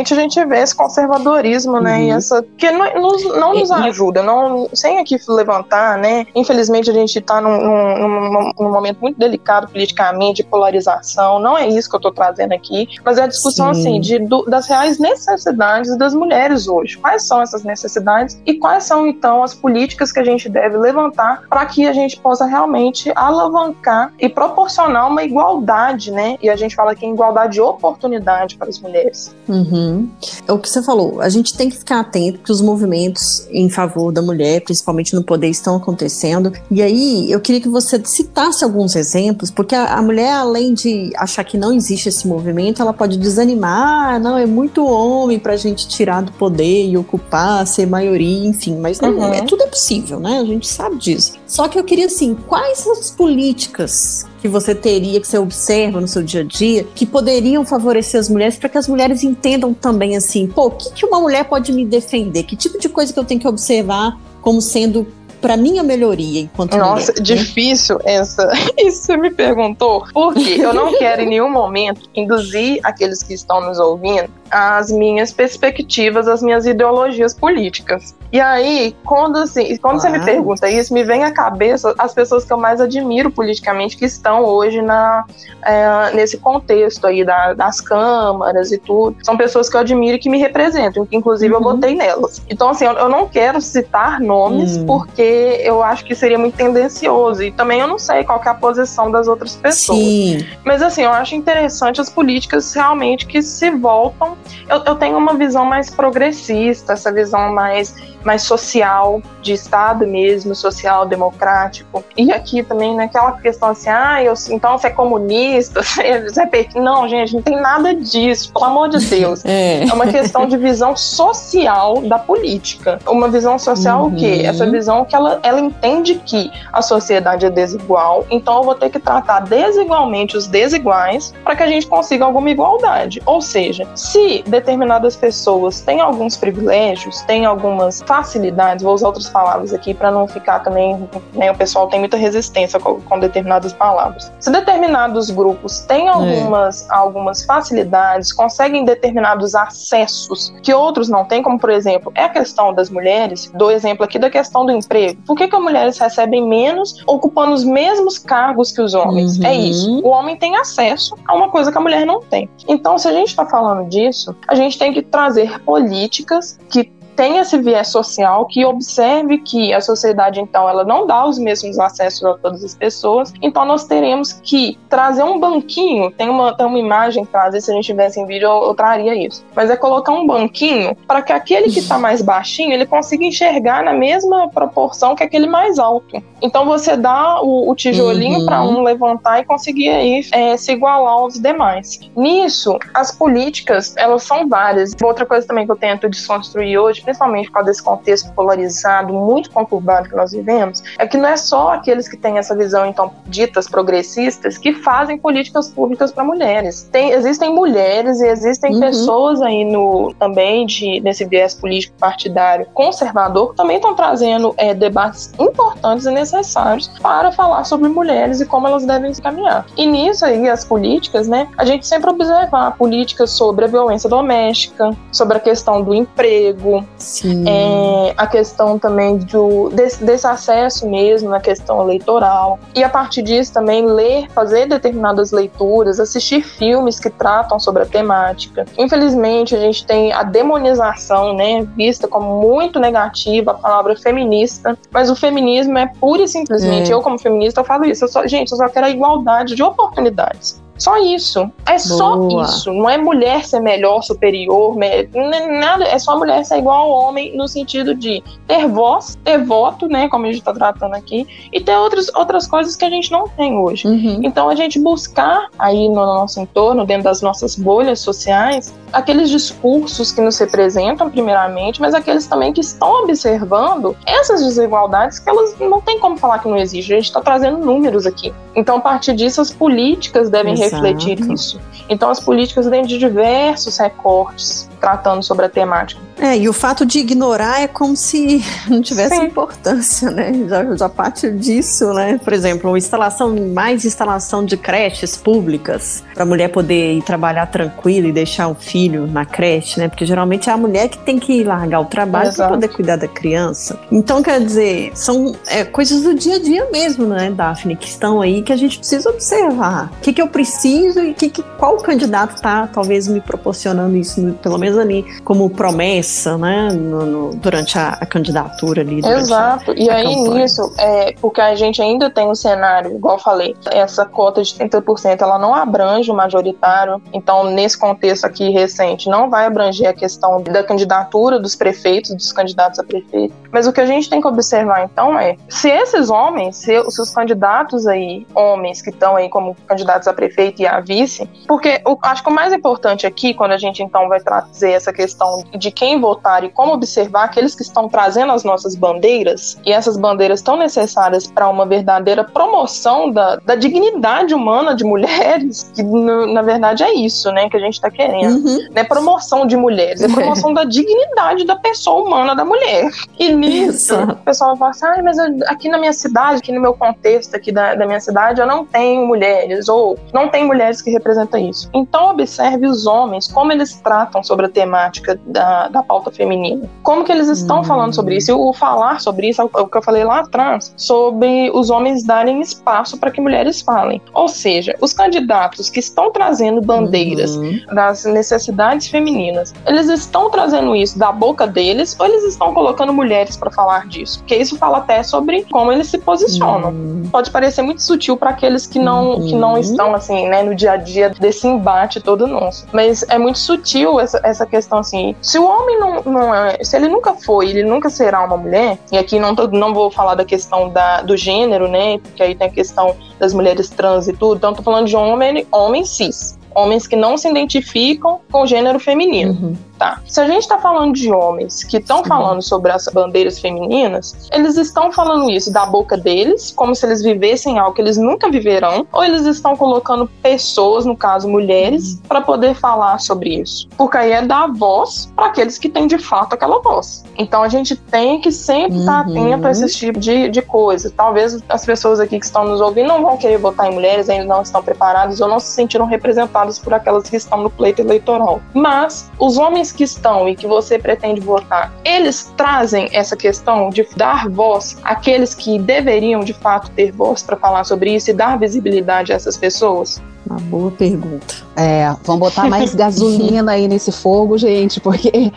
infelizmente, a gente vê esse conservadorismo, né? Uhum. E essa. que não, não nos ajuda. Não, sem aqui levantar, né? Infelizmente, a gente está num, num, num, momento muito delicado politicamente, de polarização. Não é isso que eu estou trazendo aqui, mas é a discussão, Sim. assim, de, do, das reais necessidades das mulheres hoje. Quais são essas necessidades e quais são, então, as políticas que a gente deve levantar para que a gente possa realmente alavancar e proporcionar uma igualdade, né? E a gente fala aqui em igualdade de oportunidade para as mulheres mulheres. Uhum. É o que você falou, a gente tem que ficar atento que os movimentos em favor da mulher, principalmente no poder, estão acontecendo. E aí eu queria que você citasse alguns exemplos, porque a, a mulher, além de achar que não existe esse movimento, ela pode desanimar, ah, não, é muito homem pra gente tirar do poder e ocupar, ser maioria, enfim, mas não, uhum. é, tudo é possível, né? A gente sabe disso. Só que eu queria assim, quais as políticas que você teria, que você observa no seu dia a dia, que poderiam favorecer as mulheres para que as mulheres entendam também assim, pô, o que, que uma mulher pode me defender? Que tipo de coisa que eu tenho que observar como sendo para minha melhoria enquanto Nossa, mulher, né? difícil né? essa. [laughs] Isso você me perguntou, porque eu não [laughs] quero em nenhum momento induzir aqueles que estão nos ouvindo as minhas perspectivas, as minhas ideologias políticas. E aí, quando, assim, quando você me pergunta isso, me vem à cabeça as pessoas que eu mais admiro politicamente que estão hoje na, é, nesse contexto aí da, das câmaras e tudo. São pessoas que eu admiro e que me representam, que inclusive uhum. eu votei nelas. Então, assim, eu, eu não quero citar nomes uhum. porque eu acho que seria muito tendencioso. E também eu não sei qual é a posição das outras pessoas. Sim. Mas, assim, eu acho interessante as políticas realmente que se voltam eu, eu tenho uma visão mais progressista, essa visão mais mais social, de Estado mesmo, social, democrático. E aqui também naquela né, questão assim, ah, eu, então você é comunista, [laughs] você é pequeno. Não, gente, não tem nada disso, pelo amor de Deus. [laughs] É, é uma questão de visão social da política. Uma visão social uhum. o quê? Uhum. Essa visão que ela, ela entende que a sociedade é desigual, então eu vou ter que tratar desigualmente os desiguais para que a gente consiga alguma igualdade. Ou seja, se determinadas pessoas têm alguns privilégios, têm algumas facilidades, vou usar outras palavras aqui para não ficar também, né, o pessoal tem muita resistência com, com, determinadas palavras. Se determinados grupos têm é. algumas, é. algumas facilidades, conseguem determinados acessos que outros não têm, como por exemplo, é a questão das mulheres, dou exemplo aqui da questão do emprego. Por que, que as mulheres recebem menos ocupando os mesmos cargos que os homens? É uhum. É isso. O homem tem acesso a uma coisa que a mulher não tem. Então, se a gente está falando disso, a gente tem que trazer políticas que tenha esse viés social, que observe que a sociedade, então, ela não dá os mesmos acessos a todas as pessoas, então nós teremos que trazer um banquinho, tem uma, tem uma imagem que às vezes se a gente tivesse em vídeo eu, eu traria isso, mas é colocar um banquinho para que aquele que está mais baixinho, ele consiga enxergar na mesma proporção que aquele mais alto. Então você dá o, o tijolinho uhum. para um levantar e conseguir aí é, se igualar aos demais. Nisso, as políticas, elas são várias. Outra coisa também que eu tento desconstruir hoje, principalmente por causa desse contexto polarizado, muito conturbado que nós vivemos, é que não é só aqueles que têm essa visão, então, ditas progressistas, que fazem políticas públicas para mulheres. Tem, existem mulheres e existem uhum. pessoas aí no também de, nesse viés político partidário conservador que também estão trazendo é, debates importantes e necessários para falar sobre mulheres e como elas devem se caminhar. E nisso aí, as políticas, né, a gente sempre observar políticas sobre a violência doméstica, sobre a questão do emprego, é, a questão também do, desse, desse acesso mesmo na questão eleitoral. E a partir disso também ler, fazer determinadas leituras, assistir filmes que tratam sobre a temática. Infelizmente, a gente tem a demonização, né, vista como muito negativa a palavra feminista, mas o feminismo é pura e simplesmente, é. eu como feminista, eu falo isso, eu só, gente, eu só quero a igualdade de oportunidades. Só isso. É só Boa. isso. Não é mulher ser melhor, superior, me... nada. É só mulher ser igual ao homem no sentido de ter voz, ter voto, né? Como a gente está tratando aqui, e ter outras, outras coisas que a gente não tem hoje. Uhum. Então a gente buscar aí no nosso entorno, dentro das nossas bolhas sociais, aqueles discursos que nos representam, primeiramente, mas aqueles também que estão observando essas desigualdades que elas não tem como falar que não existem. A gente está trazendo números aqui. Então, a partir disso, as políticas devem Exato. Refletir isso. Então, as políticas têm de diversos recortes tratando sobre a temática. É, e o fato de ignorar é como se [laughs] não tivesse Sim. importância, né? Já, já parte disso, né? Por exemplo, instalação, mais instalação de creches públicas, para a mulher poder ir trabalhar tranquila e deixar o filho na creche, né? Porque geralmente é a mulher que tem que largar o trabalho para poder cuidar da criança. Então, quer dizer, são é, coisas do dia a dia mesmo, né, Daphne, que estão aí que a gente precisa observar. O que, que eu preciso e que, que, qual candidato está talvez me proporcionando isso, pelo menos ali, como promessa, né, no, no, durante a, a, candidatura ali. Exato. e aí campanha. nisso, é, porque a gente ainda tem um cenário, igual falei, essa cota de 30% ela não abrange o majoritário. Então, nesse contexto aqui recente, não vai abranger a questão da candidatura dos prefeitos, dos candidatos a prefeito. Mas o que a gente tem que observar então é se esses homens, se, se os candidatos aí, homens que estão aí como candidatos a prefeito e a vice, porque eu acho que o mais importante aqui, quando a gente então vai trazer essa questão de quem votar e como observar aqueles que estão trazendo as nossas bandeiras, e essas bandeiras tão necessárias para uma verdadeira promoção da, da dignidade humana de mulheres, que na verdade é isso, né, que a gente está querendo. Uhum. Não é promoção de mulheres, é promoção [laughs] da dignidade da pessoa humana da mulher. E nisso, o pessoal fala assim, ah, mas aqui na minha cidade, aqui no meu contexto aqui da, da minha cidade, eu não tenho mulheres, ou não tem mulheres que representam isso. Então observe os homens, como eles tratam sobre a temática da, da pauta feminina. Como que eles estão hum. falando sobre isso? E o falar sobre isso é o que eu falei lá atrás, sobre os homens darem espaço para que mulheres falem. Ou seja, os candidatos que estão trazendo bandeiras uhum. das necessidades femininas, eles estão trazendo isso da boca deles ou eles estão colocando mulheres para falar disso? Porque isso fala até sobre como eles se posicionam. Uhum. Pode parecer muito sutil para aqueles que não, uhum. que não estão assim, né, no dia a dia desse embate todo nosso. Mas é muito sutil essa, essa questão assim. Se o homem não, não é, se ele nunca foi, ele nunca será uma mulher, e aqui não, tô, não vou falar da questão da, do gênero, né? Porque aí tem a questão das mulheres trans e tudo, então tô falando de homem, homem cis homens que não se identificam com o gênero feminino. Uhum. Tá. Se a gente está falando de homens que estão falando sobre as bandeiras femininas, eles estão falando isso da boca deles, como se eles vivessem algo que eles nunca viverão, ou eles estão colocando pessoas, no caso mulheres, uhum. para poder falar sobre isso. Porque aí é dar voz para aqueles que têm de fato aquela voz. Então a gente tem que sempre estar tá uhum. atento a esse tipo de, de coisa. Talvez as pessoas aqui que estão nos ouvindo não vão querer votar em mulheres, ainda não estão preparadas ou não se sentiram representadas por aquelas que estão no pleito eleitoral. Mas os homens que estão e que você pretende votar, eles trazem essa questão de dar voz àqueles que deveriam de fato ter voz para falar sobre isso e dar visibilidade a essas pessoas? Uma boa pergunta. É, vamos botar mais [laughs] gasolina aí nesse fogo, gente, porque [laughs]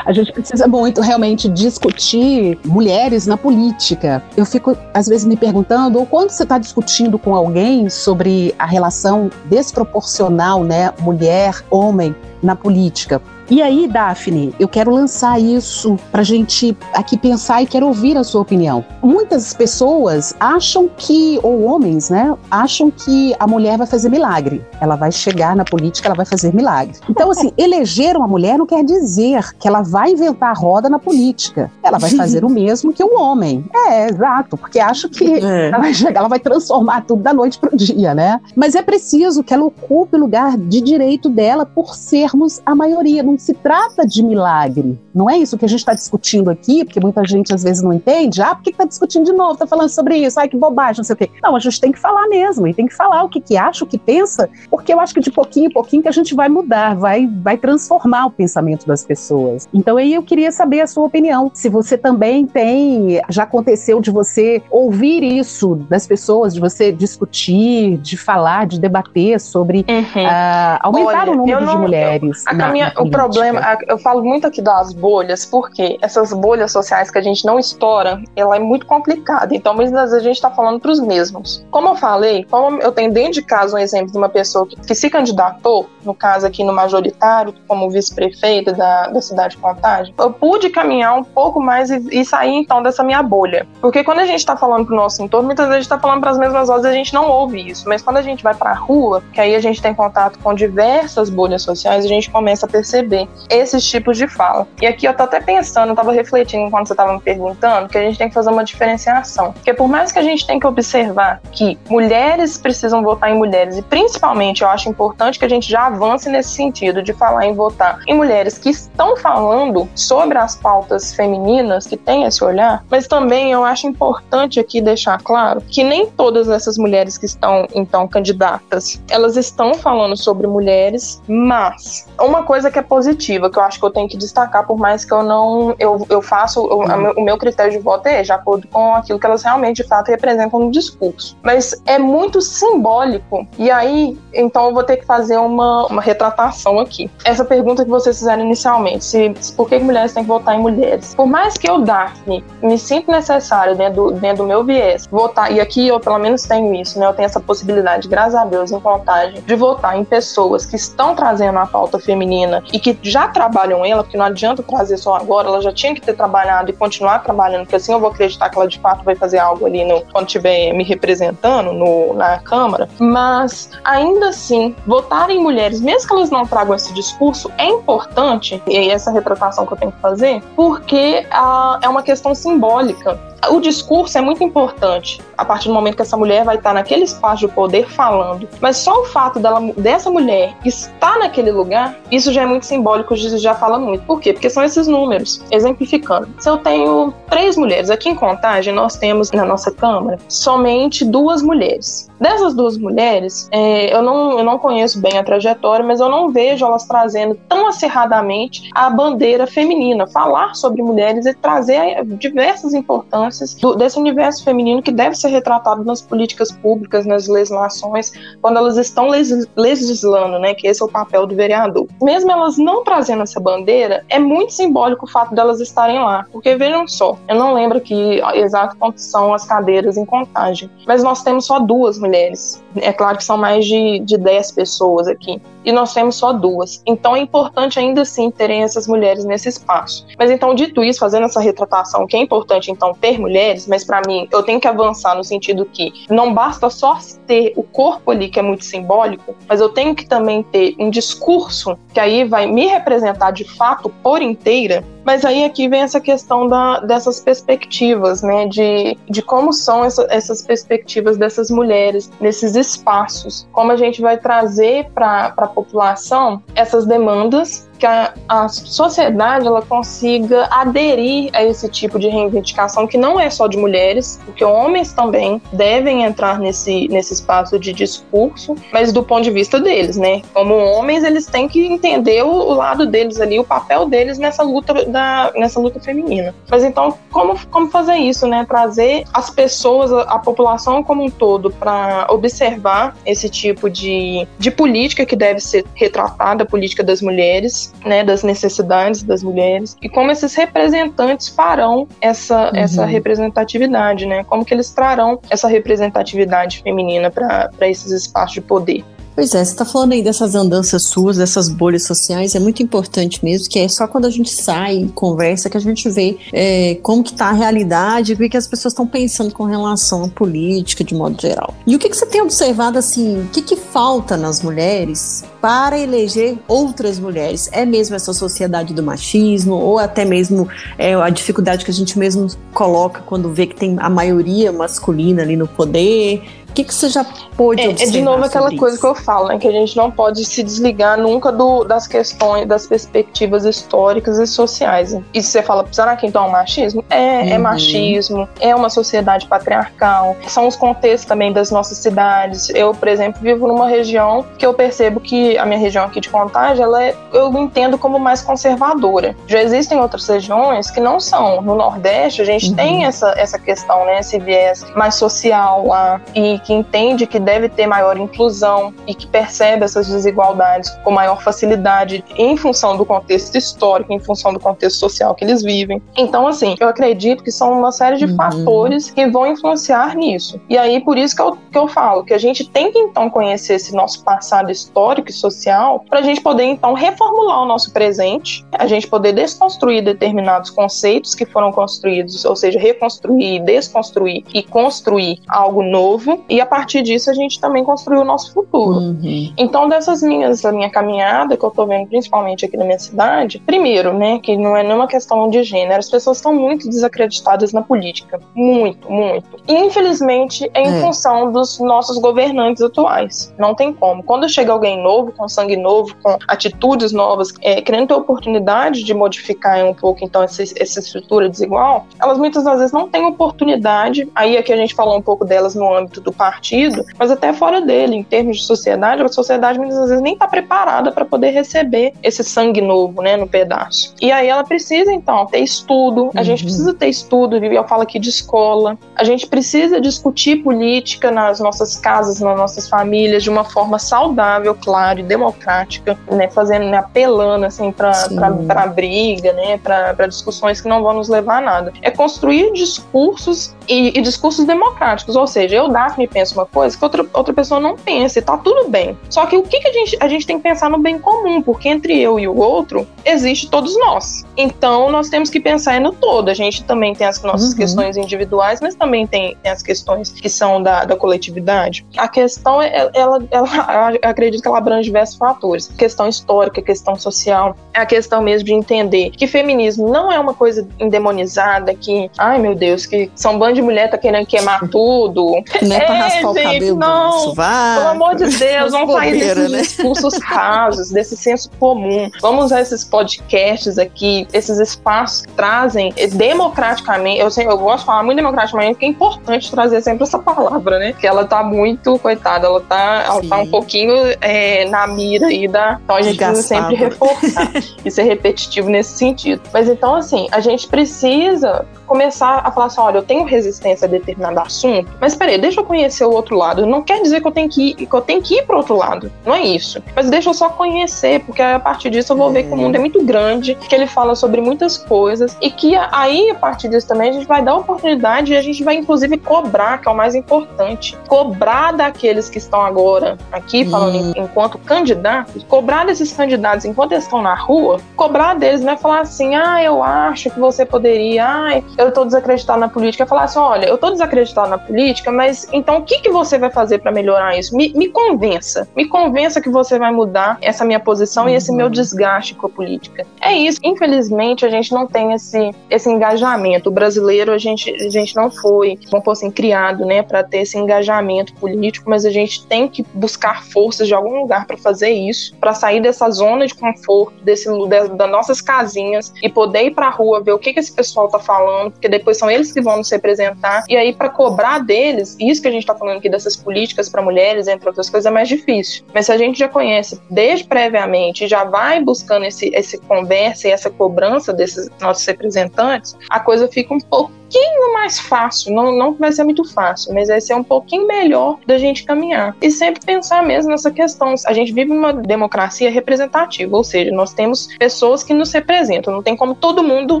a gente precisa muito realmente discutir mulheres na política. Eu fico, às vezes, me perguntando, ou quando você está discutindo com alguém sobre a relação desproporcional, né, mulher-homem na política, e aí, Daphne, eu quero lançar isso para a gente aqui pensar e quero ouvir a sua opinião. Muitas pessoas acham que, ou homens, né, acham que a mulher vai fazer milagre. Ela vai chegar na política, ela vai fazer milagre. Então, assim, [laughs] eleger uma mulher não quer dizer que ela vai inventar a roda na política. Ela vai fazer o mesmo que um homem. É, exato, porque acho que é. ela vai chegar, ela vai transformar tudo da noite para o dia, né? Mas é preciso que ela ocupe o lugar de direito dela por sermos a maioria. Não se trata de milagre. Não é isso que a gente está discutindo aqui, porque muita gente às vezes não entende. Ah, por que está discutindo de novo? Está falando sobre isso? Ai, que bobagem, não sei o quê. Não, a gente tem que falar mesmo, e tem que falar o que, que acha, o que pensa, porque eu acho que de pouquinho em pouquinho que a gente vai mudar, vai, vai transformar o pensamento das pessoas. Então aí eu queria saber a sua opinião. Se você também tem, já aconteceu de você ouvir isso das pessoas, de você discutir, de falar, de debater sobre uhum. uh, aumentar Olha, o número não, de mulheres. Eu, na, na o problema, eu falo muito aqui das bolhas, porque essas bolhas sociais que a gente não estoura, ela é muito complicada. Então, muitas vezes a gente está falando para os mesmos. Como eu falei, como eu tenho dentro de casa um exemplo de uma pessoa que, que se candidatou, no caso aqui no majoritário, como vice-prefeita da, da cidade de Contagem, eu pude caminhar um pouco mais e, e sair então dessa minha bolha. Porque quando a gente está falando para o nosso entorno, muitas vezes a gente está falando para as mesmas vozes e a gente não ouve isso. Mas quando a gente vai para a rua, que aí a gente tem contato com diversas bolhas sociais, a gente começa a perceber esses tipos de fala. E aqui eu tô até pensando, eu tava refletindo enquanto você tava me perguntando, que a gente tem que fazer uma diferenciação. Porque por mais que a gente tenha que observar que mulheres precisam votar em mulheres, e principalmente eu acho importante que a gente já avance nesse sentido de falar em votar em mulheres que estão falando sobre as pautas femininas, que têm esse olhar, mas também eu acho importante aqui deixar claro que nem todas essas mulheres que estão então candidatas, elas estão falando sobre mulheres, mas uma coisa que é positiva, que eu acho que eu tenho que destacar, por mais que eu não. Eu, eu faço. Eu, uhum. O meu critério de voto é de acordo com aquilo que elas realmente, de fato, representam no discurso. Mas é muito simbólico. E aí, então, eu vou ter que fazer uma, uma retratação aqui. Essa pergunta que vocês fizeram inicialmente: se, se por que mulheres têm que votar em mulheres? Por mais que eu, Daphne, me sinta necessário, dentro do, dentro do meu viés, votar, e aqui eu pelo menos tenho isso, né? Eu tenho essa possibilidade, graças a Deus, em contagem, de votar em pessoas que estão trazendo a pauta feminina e que já trabalham ela, porque não adianta trazer só agora, ela já tinha que ter trabalhado e continuar trabalhando, porque assim eu vou acreditar que ela de fato vai fazer algo ali no, quando estiver me representando no, na Câmara. Mas ainda assim, votar em mulheres, mesmo que elas não tragam esse discurso, é importante, e essa retratação que eu tenho que fazer, porque a, é uma questão simbólica o discurso é muito importante a partir do momento que essa mulher vai estar naquele espaço de poder falando. Mas só o fato dela, dessa mulher estar naquele lugar, isso já é muito simbólico, já fala muito. Por quê? Porque são esses números. Exemplificando, se eu tenho três mulheres, aqui em Contagem nós temos na nossa Câmara somente duas mulheres. Dessas duas mulheres, é, eu, não, eu não conheço bem a trajetória, mas eu não vejo elas trazendo tão acirradamente a bandeira feminina, falar sobre mulheres e trazer diversas importâncias do, desse universo feminino que deve ser retratado nas políticas públicas, nas legislações, quando elas estão legislando, né, que esse é o papel do vereador. Mesmo elas não trazendo essa bandeira, é muito simbólico o fato delas estarem lá, porque vejam só, eu não lembro aqui exato quantas são as cadeiras em contagem, mas nós temos só duas mulheres. É claro que são mais de, de 10 pessoas aqui. E nós temos só duas. Então é importante ainda assim terem essas mulheres nesse espaço. Mas então, dito isso, fazendo essa retratação, que é importante então ter mulheres, mas para mim eu tenho que avançar no sentido que não basta só ter o corpo ali que é muito simbólico, mas eu tenho que também ter um discurso que aí vai me representar de fato por inteira mas aí aqui vem essa questão da, dessas perspectivas, né? De, de como são essa, essas perspectivas dessas mulheres nesses espaços. Como a gente vai trazer para a população essas demandas que a, a, sociedade ela consiga aderir a esse tipo de reivindicação que não é só de mulheres, porque homens também devem entrar nesse, nesse espaço de discurso, mas do ponto de vista deles, né? Como homens, eles têm que entender o, o lado deles ali, o papel deles nessa luta da, nessa luta feminina. Mas então, como, como fazer isso, né? Trazer as pessoas, a, população como um todo, para observar esse tipo de, de política que deve ser retratada, a política das mulheres, né? Das necessidades das mulheres, e como esses representantes farão essa, uhum. essa representatividade, né? Como que eles trarão essa representatividade feminina para esses espaços de poder. Pois é, você está falando aí dessas andanças suas, dessas bolhas sociais, é muito importante mesmo, que é só quando a gente sai e conversa que a gente vê é, como que está a realidade, o que, que as pessoas estão pensando com relação à política de modo geral. E o que, que você tem observado, assim, o que, que falta nas mulheres para eleger outras mulheres? É mesmo essa sociedade do machismo, ou até mesmo é, a dificuldade que a gente mesmo coloca quando vê que tem a maioria masculina ali no poder? Que, que você já pôde é, observar? É de novo aquela coisa isso? que eu falo, né? Que a gente não pode se desligar nunca do, das questões, das perspectivas históricas e sociais. E se você fala, será que então é um machismo? É, é uhum. é machismo, é uma sociedade patriarcal, são os contextos também das nossas cidades. Eu, por exemplo, vivo numa região que eu percebo que a minha região aqui de Contagem, ela é, eu entendo como mais conservadora. Já existem outras regiões que não são. No Nordeste, a gente uhum. tem essa, essa questão, né? Esse viés mais social lá. E que entende que deve ter maior inclusão e que percebe essas desigualdades com maior facilidade em função do contexto histórico, em função do contexto social que eles vivem. Então, assim, eu acredito que são uma série de uhum. fatores que vão influenciar nisso. E aí, por isso que eu, que eu falo que a gente tem que então conhecer esse nosso passado histórico e social para a gente poder então reformular o nosso presente, a gente poder desconstruir determinados conceitos que foram construídos, ou seja, reconstruir, desconstruir e construir algo novo e a partir disso a gente também construiu o nosso futuro. Uhum. Então, dessas minhas, a minha caminhada que eu tô vendo principalmente aqui na minha cidade, primeiro, né, que não é nenhuma questão de gênero, as pessoas estão muito desacreditadas na política. Muito, muito. E infelizmente é em é. função dos nossos governantes atuais. Não tem como. Quando chega alguém novo, com sangue novo, com atitudes novas, é, querendo ter oportunidade de modificar um pouco então essa, essa estrutura desigual, elas muitas das vezes não têm oportunidade. Aí aqui a gente falou um pouco delas no âmbito do partido, mas até fora dele, em termos de sociedade, a sociedade muitas vezes nem está preparada para poder receber esse sangue novo, né, no pedaço. E aí ela precisa, então, ter estudo, a uhum. gente precisa ter estudo, eu falo aqui de escola, a gente precisa discutir política nas nossas casas, nas nossas famílias, de uma forma saudável, claro, e democrática, né, fazendo, né, apelando, assim, para briga, né, para discussões que não vão nos levar a nada. É construir discursos e, e discursos democráticos, ou seja, eu, Daphne, pensa uma coisa que outra, outra pessoa não pensa, e tá tudo bem. Só que o que, que a, gente, a gente tem que pensar no bem comum, porque entre eu e o outro, existe todos nós. Então, nós temos que pensar no todo. A gente também tem as nossas uhum. questões individuais, mas também tem, tem, as questões que são da, da coletividade. A questão, é, ela, ela, [laughs] eu acredito que ela abrange diversos fatores. Questão histórica, questão social, é a questão mesmo de entender que feminismo não é uma coisa endemonizada, que, ai meu Deus, que são bando de mulher tá querendo queimar tudo. Não é, pra raspar gente, o cabelo não. Pelo amor de Deus, vamos sair desses né? discursos rasos, desse senso comum. Vamos usar esses podcasts aqui, esses espaços que trazem democraticamente. Eu, sei, eu gosto de falar muito democraticamente, porque é importante trazer sempre essa palavra, né? Que ela tá muito, coitada, ela tá, ela tá um pouquinho é, na mira aí da. Então a gente precisa sempre reforçar e ser repetitivo nesse sentido. Mas então, assim, a gente precisa começar a falar assim: olha, eu tenho resistência a determinado assunto, mas peraí, deixa eu conhecer o outro lado. Não quer dizer que eu tenho que ir, que eu tenho que ir pro outro lado. Não é isso. Mas deixa eu só conhecer, porque a partir disso eu vou ver que o mundo é muito grande, que ele fala sobre muitas coisas e que aí, a partir disso também, a gente vai dar oportunidade e a gente vai, inclusive, cobrar, que é o mais importante. Cobrar daqueles que estão agora aqui, falando hum. enquanto candidatos, cobrar desses candidatos enquanto eles estão na rua, cobrar deles, não é falar assim, ah, eu acho que você poderia, ah, eu tô desacreditado na política. É falar assim, olha, eu tô desacreditado na política, mas então o que, que você vai fazer para melhorar isso? Me, me convença. Me convença que você vai mudar essa minha posição e esse meu uhum. desgaste com a política. É isso. Infelizmente, a gente não tem esse, esse engajamento. O brasileiro, a gente, a gente não foi, vamos assim, criado, né, para ter esse engajamento político, mas a gente tem que buscar forças de algum lugar para fazer isso, para sair dessa zona de conforto, desse das nossas casinhas e poder ir para a rua ver o que, que esse pessoal tá falando porque depois são eles que vão nos representar. E aí, para cobrar deles, isso que a gente está falando aqui dessas políticas para mulheres, entre outras coisas, é mais difícil. Mas se a gente já conhece desde previamente, já vai buscando esse, esse conversa e essa cobrança desses nossos representantes, a coisa fica um pouco pouquinho mais fácil, não, não vai ser muito fácil, mas vai ser um pouquinho melhor da gente caminhar. E sempre pensar mesmo nessa questão. A gente vive uma democracia representativa, ou seja, nós temos pessoas que nos representam. Não tem como todo mundo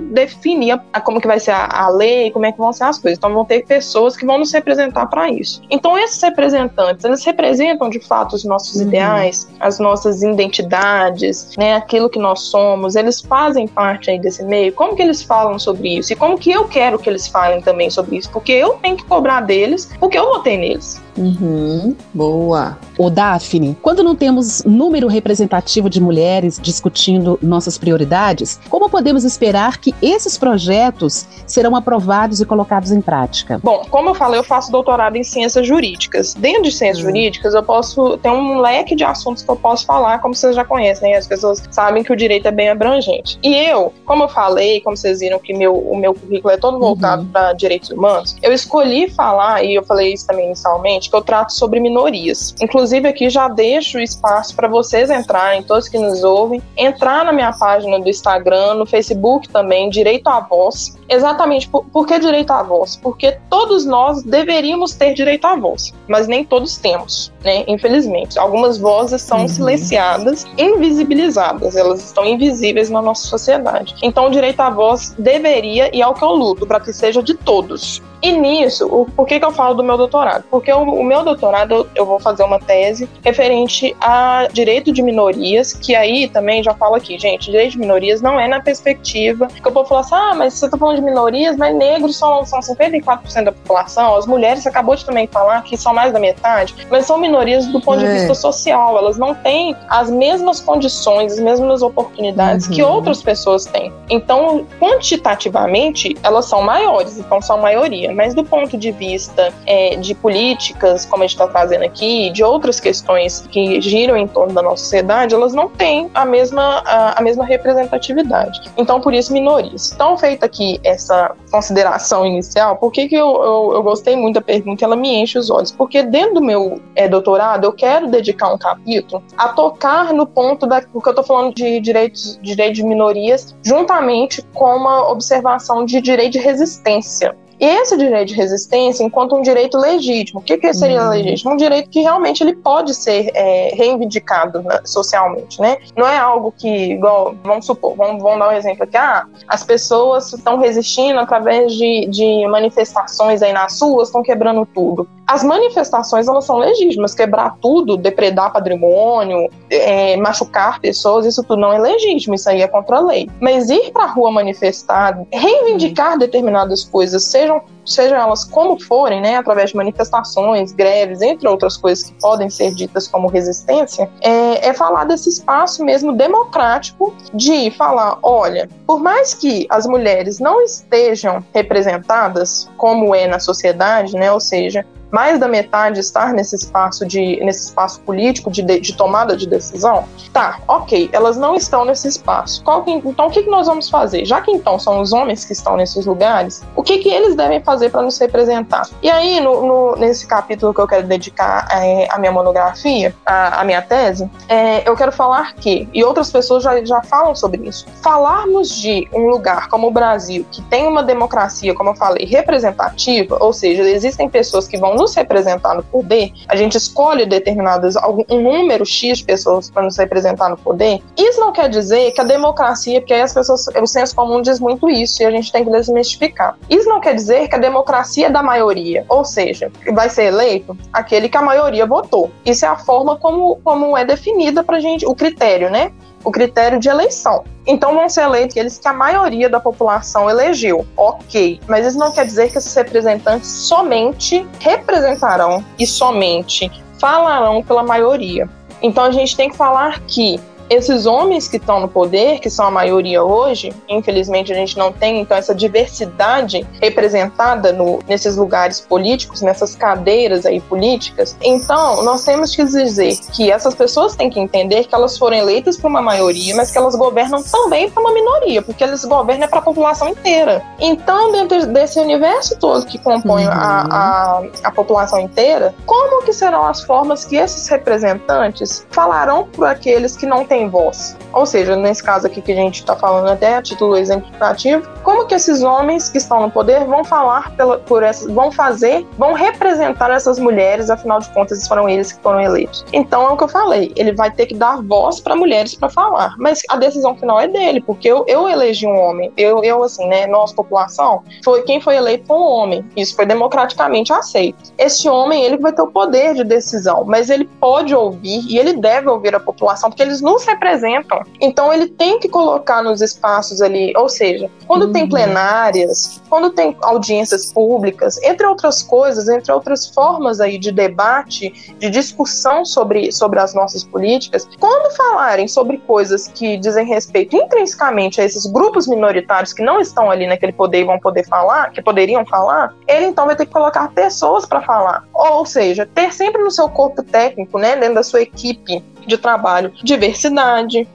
definir a, como que vai ser a, a lei, como é que vão ser as coisas. Então vão ter pessoas que vão nos representar para isso. Então esses representantes, eles representam de fato os nossos uhum. ideais, as nossas identidades, né, aquilo que nós somos. Eles fazem parte aí desse meio. Como que eles falam sobre isso? E como que eu quero que eles falem também sobre isso, porque eu tenho que cobrar deles, porque eu votei neles. Uhum, boa. O Daphne, quando não temos número representativo de mulheres discutindo nossas prioridades, como podemos esperar que esses projetos serão aprovados e colocados em prática? Bom, como eu falei, eu faço doutorado em ciências jurídicas. Dentro de ciências uhum. jurídicas, eu posso ter um leque de assuntos que eu posso falar, como vocês já conhecem, né? as pessoas sabem que o direito é bem abrangente. E eu, como eu falei, como vocês viram que meu, o meu currículo é todo voltado uhum. para direitos humanos, eu escolhi falar, e eu falei isso também inicialmente, que eu trato sobre minorias. Inclusive, aqui já deixo espaço para vocês entrarem, todos que nos ouvem, entrar na minha página do Instagram, no Facebook também, Direito à Voz. Exatamente, por, por que direito à voz? Porque todos nós deveríamos ter direito à voz, mas nem todos temos, né? Infelizmente. Algumas vozes são uhum. silenciadas, invisibilizadas, elas estão invisíveis na nossa sociedade. Então, o direito à voz deveria, e é o que eu luto, para que seja de todos. E nisso, o, por que, que eu falo do meu doutorado? Porque o, o meu doutorado, eu vou fazer uma tese referente a direito de minorias, que aí também já falo aqui, gente, direito de minorias não é na perspectiva que eu vou falar assim, ah, mas você tá falando de minorias, mas negros são, são 54% da população, as mulheres, você acabou de também falar que são mais da metade, mas são minorias do ponto é. de vista social, elas não têm as mesmas condições, as mesmas oportunidades uhum. que outras pessoas têm. Então, quantitativamente, elas são maiores, então são maioria mas do ponto de vista é, de políticas, como a gente está trazendo aqui, de outras questões que giram em torno da nossa sociedade, elas não têm a mesma, a, a mesma representatividade. Então, por isso, minorias. Então, feita aqui essa consideração inicial, por que, que eu, eu, eu gostei muito da pergunta ela me enche os olhos? Porque dentro do meu é, doutorado, eu quero dedicar um capítulo a tocar no ponto da, porque eu estou falando de direitos, direitos de minorias, juntamente com uma observação de direito de resistência. E esse direito de resistência, enquanto um direito legítimo, o que, que seria uhum. legítimo? Um direito que realmente ele pode ser é, reivindicado né, socialmente, né? Não é algo que, igual, vamos supor, vamos, vamos dar um exemplo aqui, ah, as pessoas estão resistindo através de, de manifestações aí nas ruas, estão quebrando tudo. As manifestações, elas são legítimas, quebrar tudo, depredar patrimônio, é, machucar pessoas, isso tudo não é legítimo, isso aí é contra a lei. Mas ir para a rua manifestar, reivindicar uhum. determinadas coisas, seja sejam, sejam elas como forem, né, através de manifestações, greves, entre outras coisas que podem ser ditas como resistência, é, é falar desse espaço mesmo democrático de falar, olha, por mais que as mulheres não estejam representadas como é na sociedade, né, ou seja, mais da metade estar nesse espaço de nesse espaço político de, de, de tomada de decisão, tá, ok, elas não estão nesse espaço. Que, então o que, que nós vamos fazer? Já que então são os homens que estão nesses lugares, o que, que eles devem fazer para nos representar? E aí, no, no, nesse capítulo que eu quero dedicar é, a minha monografia, a, a minha tese, é, eu quero falar que, e outras pessoas já, já falam sobre isso, falarmos de um lugar como o Brasil, que tem uma democracia, como eu falei, representativa, ou seja, existem pessoas que vão nos representar no poder, a gente escolhe determinadas, um número X de pessoas para nos representar no poder, isso não quer dizer que a democracia, porque aí as pessoas, o senso comum diz muito isso e a gente tem que desmistificar. Isso não quer dizer que a democracia é da maioria, ou seja, vai ser eleito aquele que a maioria votou. Isso é a forma como, como é definida para gente, o critério, né? O critério de eleição. Então vão ser eleitos aqueles que a maioria da população elegeu. Ok, mas isso não quer dizer que esses representantes somente representarão e somente falarão pela maioria. Então a gente tem que falar que esses homens que estão no poder, que são a maioria hoje, infelizmente a gente não tem então essa diversidade representada no, nesses lugares políticos, nessas cadeiras aí políticas. Então, nós temos que dizer que essas pessoas têm que entender que elas foram eleitas por uma maioria, mas que elas governam também para uma minoria, porque eles governam para a população inteira. Então, dentro desse universo todo que compõe uhum. a, a, a população inteira, como que serão as formas que esses representantes falarão para aqueles que não têm voz? Ou seja, nesse caso aqui que a gente está falando até a título exemplificativo, como que esses homens que estão no poder vão falar pela, por essas, vão fazer, vão representar essas mulheres, afinal de contas foram eles que foram eleitos. Então é o que eu falei, ele vai ter que dar voz para mulheres para falar, mas a decisão final é dele, porque eu, eu elegi um homem, eu, eu assim, né, nossa população, foi quem foi eleito foi um homem, isso foi democraticamente aceito. Este homem, ele vai ter o poder de decisão, mas ele pode ouvir e ele deve ouvir a população, porque eles nos representam. Então ele tem que colocar nos espaços ali, ou seja, quando uhum. tem plenárias, quando tem audiências públicas, entre outras coisas, entre outras formas aí de debate, de discussão sobre, sobre as nossas políticas, quando falarem sobre coisas que dizem respeito intrinsecamente a esses grupos minoritários que não estão ali naquele poder e vão poder falar, que poderiam falar, ele então vai ter que colocar pessoas para falar. Ou seja, ter sempre no seu corpo técnico, né, dentro da sua equipe, de trabalho diversidade,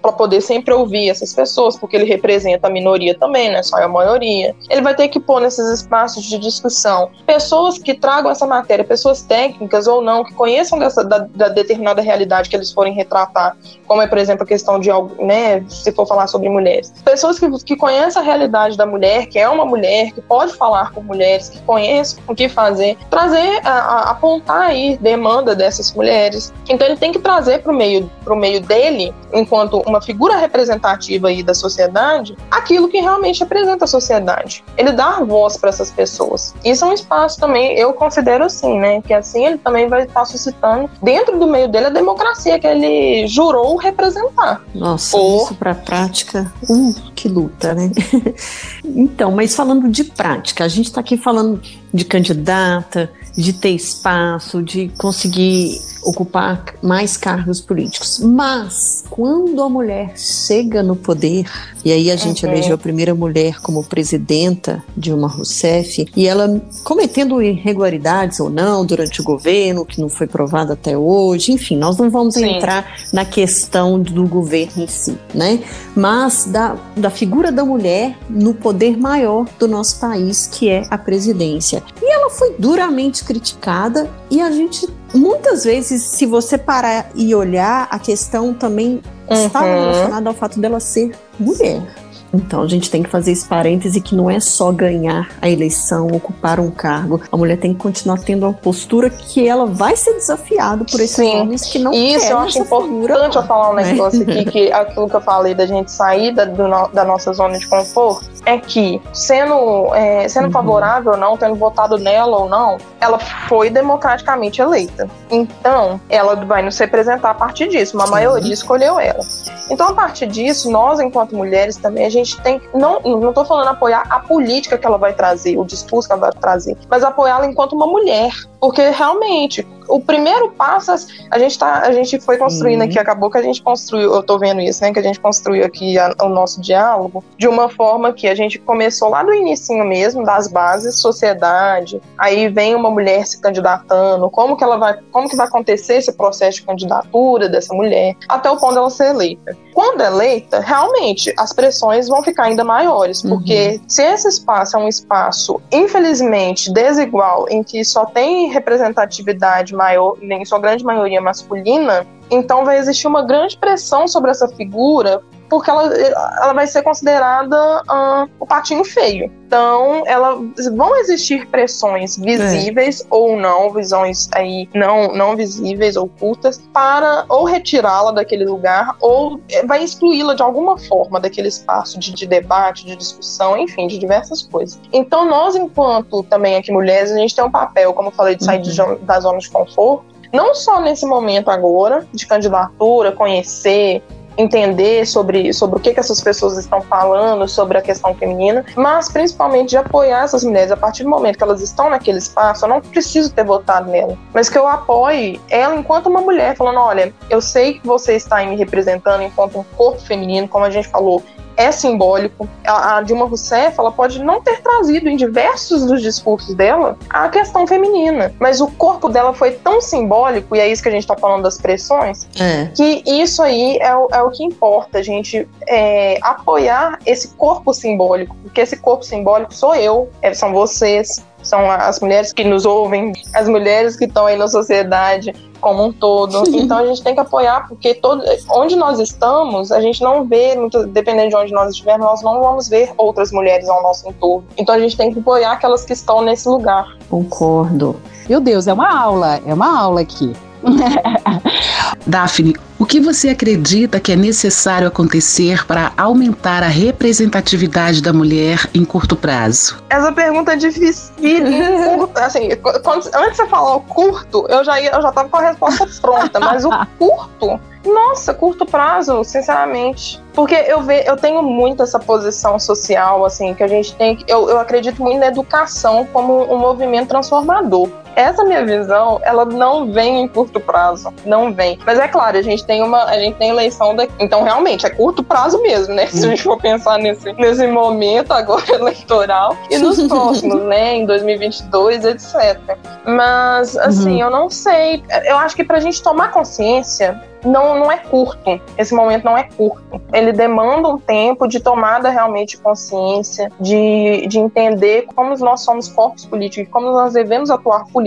para poder sempre ouvir essas pessoas, porque ele representa a minoria também, não é só a maioria. Ele vai ter que pôr nesses espaços de discussão pessoas que tragam essa matéria, pessoas técnicas ou não, que conheçam dessa, da, da determinada realidade que eles forem retratar, como é, por exemplo, a questão de algo, né, se for falar sobre mulheres. Pessoas que, que conhecem a realidade da mulher, que é uma mulher, que pode falar com mulheres, que conhecem o que fazer, trazer, a, a, apontar aí demanda dessas mulheres. Então ele tem que trazer para o meio meio dele, enquanto uma figura representativa aí da sociedade, aquilo que realmente representa a sociedade. Ele dá voz para essas pessoas. Isso é um espaço também, eu considero assim, né? Que assim ele também vai estar suscitando dentro do meio dele a democracia que ele jurou representar. Nossa, Por... isso para prática, uh, que luta, né? [laughs] então, mas falando de prática, a gente está aqui falando de candidata, de ter espaço, de conseguir ocupar mais cargos políticos. Mas quando a mulher chega no poder, e aí a gente uhum. elegeu a primeira mulher como presidenta, Dilma Rousseff, e ela cometendo irregularidades ou não durante o governo, que não foi provado até hoje, enfim, nós não vamos Sim. entrar na questão do governo em si, né? Mas da, da figura da mulher no poder maior do nosso país, que é a presidência. E ela foi duramente criticada e a gente muitas vezes, se você parar e olhar, a questão também uhum. está relacionada ao fato dela ser mulher. Então a gente tem que fazer esse parêntese que não é só ganhar a eleição, ocupar um cargo. A mulher tem que continuar tendo uma postura que ela vai ser desafiada por esses Sim. homens que não Isso, eu acho importante eu falar um né? negócio aqui, que aquilo que eu falei da gente sair da, do, da nossa zona de conforto, é que, sendo, é, sendo uhum. favorável ou não, tendo votado nela ou não, ela foi democraticamente eleita. Então, ela vai nos representar a partir disso. Uma Sim. maioria escolheu ela. Então, a partir disso, nós, enquanto mulheres, também a gente tem. Não, não estou falando apoiar a política que ela vai trazer, o discurso que ela vai trazer, mas apoiá-la enquanto uma mulher. Porque realmente, o primeiro passo, a gente, tá, a gente foi construindo aqui, acabou que a gente construiu, eu estou vendo isso, né? Que a gente construiu aqui a, o nosso diálogo de uma forma que a gente começou lá do início mesmo, das bases, sociedade, aí vem uma mulher se candidatando, como que ela vai, como que vai acontecer esse processo de candidatura dessa mulher, até o ponto dela ser eleita. Quando eleita, realmente as pressões vão ficar ainda maiores, uhum. porque uhum. se esse espaço é um espaço, infelizmente, desigual, em que só tem representatividade maior, em sua grande maioria masculina, então vai existir uma grande pressão sobre essa figura porque ela, ela vai ser considerada o patinho feio. Então, ela, vão existir pressões visíveis é. ou não, visões aí não, não visíveis, ocultas, para ou retirá-la daquele lugar ou é, vai excluí-la de alguma forma daquele espaço de, de, debate, de discussão, enfim, de diversas coisas. Então, nós, enquanto também aqui mulheres, a gente tem um papel, como eu falei, de sair uhum. de, da zona de conforto, não só nesse momento agora, de candidatura, conhecer, entender sobre, sobre o que, que essas pessoas estão falando, sobre a questão feminina, mas principalmente de apoiar essas mulheres a partir do momento que elas estão naquele espaço. Eu não preciso ter votado nela, mas que eu apoie ela enquanto uma mulher, falando: olha, eu sei que você está aí me representando enquanto um corpo feminino, como a gente falou, é simbólico. A, Dilma Rousseff ela pode não ter trazido em diversos dos discursos dela a questão feminina, mas o corpo dela foi tão simbólico, e é isso que a gente está falando das pressões, é. que isso aí é o, é o que importa, a gente é, apoiar esse corpo simbólico, porque esse corpo simbólico sou eu, é, são vocês, são as mulheres que nos ouvem, as mulheres que estão aí na sociedade como um todo. [laughs] Então a gente tem que apoiar, porque todo, onde nós estamos, a gente não vê, muito, dependendo de onde nós estivermos, nós não vamos ver outras mulheres ao nosso entorno. Então a gente tem que apoiar aquelas que estão nesse lugar. Concordo. Meu Deus, é uma aula, é uma aula aqui. [laughs] Daphne, o que você acredita que é necessário acontecer para aumentar a representatividade da mulher em curto prazo? Essa pergunta é difícil. [laughs] assim, quando, antes de você falar o curto, eu já ia, eu já tava com a resposta pronta, mas o [laughs] curto nossa, curto prazo, sinceramente. Porque eu, ve, eu tenho muito essa posição social, assim, que a gente tem. Eu, eu acredito muito na educação como um movimento transformador. Essa minha visão, ela não vem em curto prazo. Não vem. Mas é claro, a gente tem uma. A gente tem eleição daqui. Então, realmente, é curto prazo mesmo, né? [laughs] Se a gente for pensar nesse, nesse momento agora [laughs] eleitoral. E nos [laughs] próximos, né? Em 2022, etc. Mas, assim, uhum. eu não sei. Eu acho que pra gente tomar consciência não, não é curto. Esse momento não é curto. Ele demanda um tempo de tomada realmente de consciência, de, de entender como nós somos corpos políticos, como nós devemos atuar politicamente,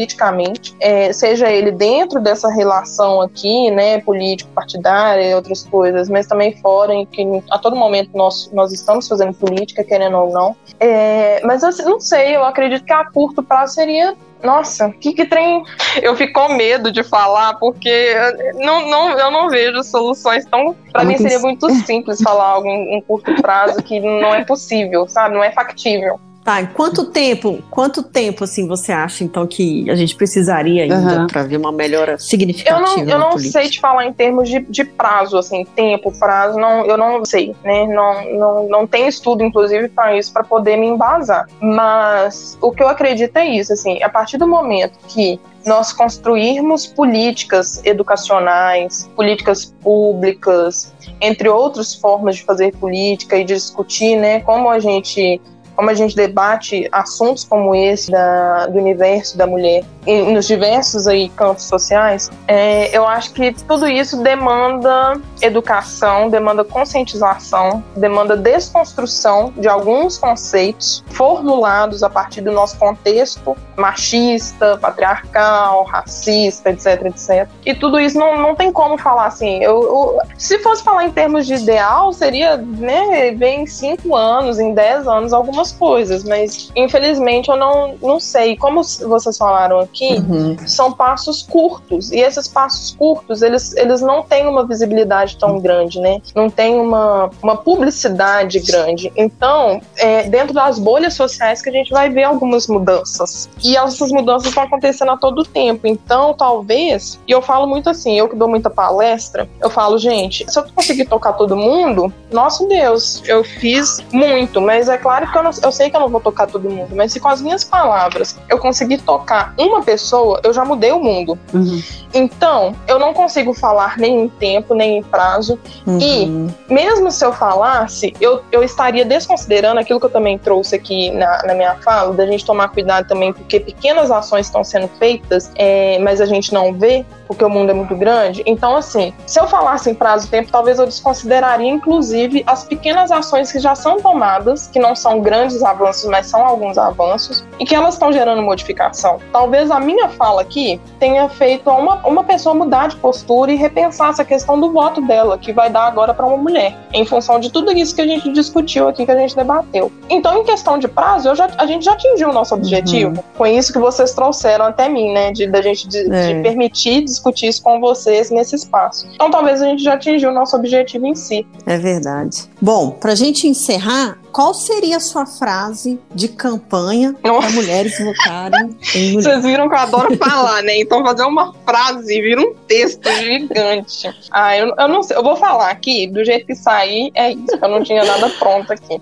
é, seja ele dentro dessa relação aqui, né, político-partidária e outras coisas, mas também fora, em que a todo momento nós, nós estamos fazendo política, querendo ou não. É, mas eu não sei, eu acredito que a curto prazo seria nossa, que, que trem. Eu fico com medo de falar, porque não, não, eu não vejo soluções tão. Para mim seria muito simples falar algo em, em curto prazo que não é possível, sabe? Não é factível. Tá, em quanto tempo, quanto tempo assim você acha então que a gente precisaria ainda uhum. para ver uma melhora significativa? Eu não, eu não sei te falar em termos de, de prazo, assim, tempo, prazo, não, eu não sei, né? Não, não, não tem estudo, inclusive, para isso, para poder me embasar. Mas o que eu acredito é isso, assim, a partir do momento que nós construirmos políticas educacionais, políticas públicas, entre outras formas de fazer política e de discutir, né, como a gente como a gente debate assuntos como esse da, do universo da mulher nos diversos aí campos sociais, é, eu acho que tudo isso demanda educação, demanda conscientização, demanda desconstrução de alguns conceitos formulados a partir do nosso contexto machista, patriarcal, racista, etc, etc. E tudo isso não, não tem como falar assim. Eu, eu se fosse falar em termos de ideal, seria, né, ver em cinco anos, em dez anos, algumas coisas, mas infelizmente eu não, não sei. Como vocês falaram aqui, uhum. são passos curtos. E esses passos curtos, eles, eles não têm uma visibilidade tão grande, né? Não tem uma, uma publicidade grande. Então, é dentro das bolhas sociais que a gente vai ver algumas mudanças. E essas mudanças estão acontecendo a todo tempo. Então, talvez, e eu falo muito assim, eu que dou muita palestra, eu falo, gente, se eu conseguir tocar todo mundo, nosso Deus, eu fiz muito, mas é claro que eu, não, eu sei que eu não vou tocar todo mundo, mas se com as minhas palavras eu conseguir tocar uma pessoa, eu já mudei o mundo. Uhum. Então, eu não consigo falar nem em tempo, nem em prazo. Uhum. E, mesmo se eu falasse, eu, eu estaria desconsiderando aquilo que eu também trouxe aqui na, na minha fala, da gente tomar cuidado também, porque pequenas ações estão sendo feitas, é, mas a gente não vê, porque o mundo é muito grande. Então, assim, se eu falasse em prazo e tempo, talvez eu desconsideraria, inclusive, as pequenas ações que já são tomadas, que não são grandes avanços, mas são alguns avanços, e que elas estão gerando modificação. Talvez a minha fala aqui tenha feito uma, uma pessoa mudar de postura e repensar essa questão do voto dela, que vai dar agora para uma mulher, em função de tudo isso que a gente discutiu aqui, que a gente debateu. Então, em questão de prazo, já, a gente já atingiu o nosso objetivo, uhum. com isso que vocês trouxeram até mim, né, de da gente de, é. de permitir discutir isso com vocês nesse espaço. Então talvez a gente já atingiu o nosso objetivo em si. É verdade. Bom, para a gente encerrar, qual seria a sua frase de campanha para mulheres votarem em mulheres? Vocês viram que eu adoro falar, né? Então fazer uma frase vira um texto gigante. Ah, eu, eu não sei, eu vou falar aqui, do jeito que sair, é isso, eu não tinha nada pronto aqui.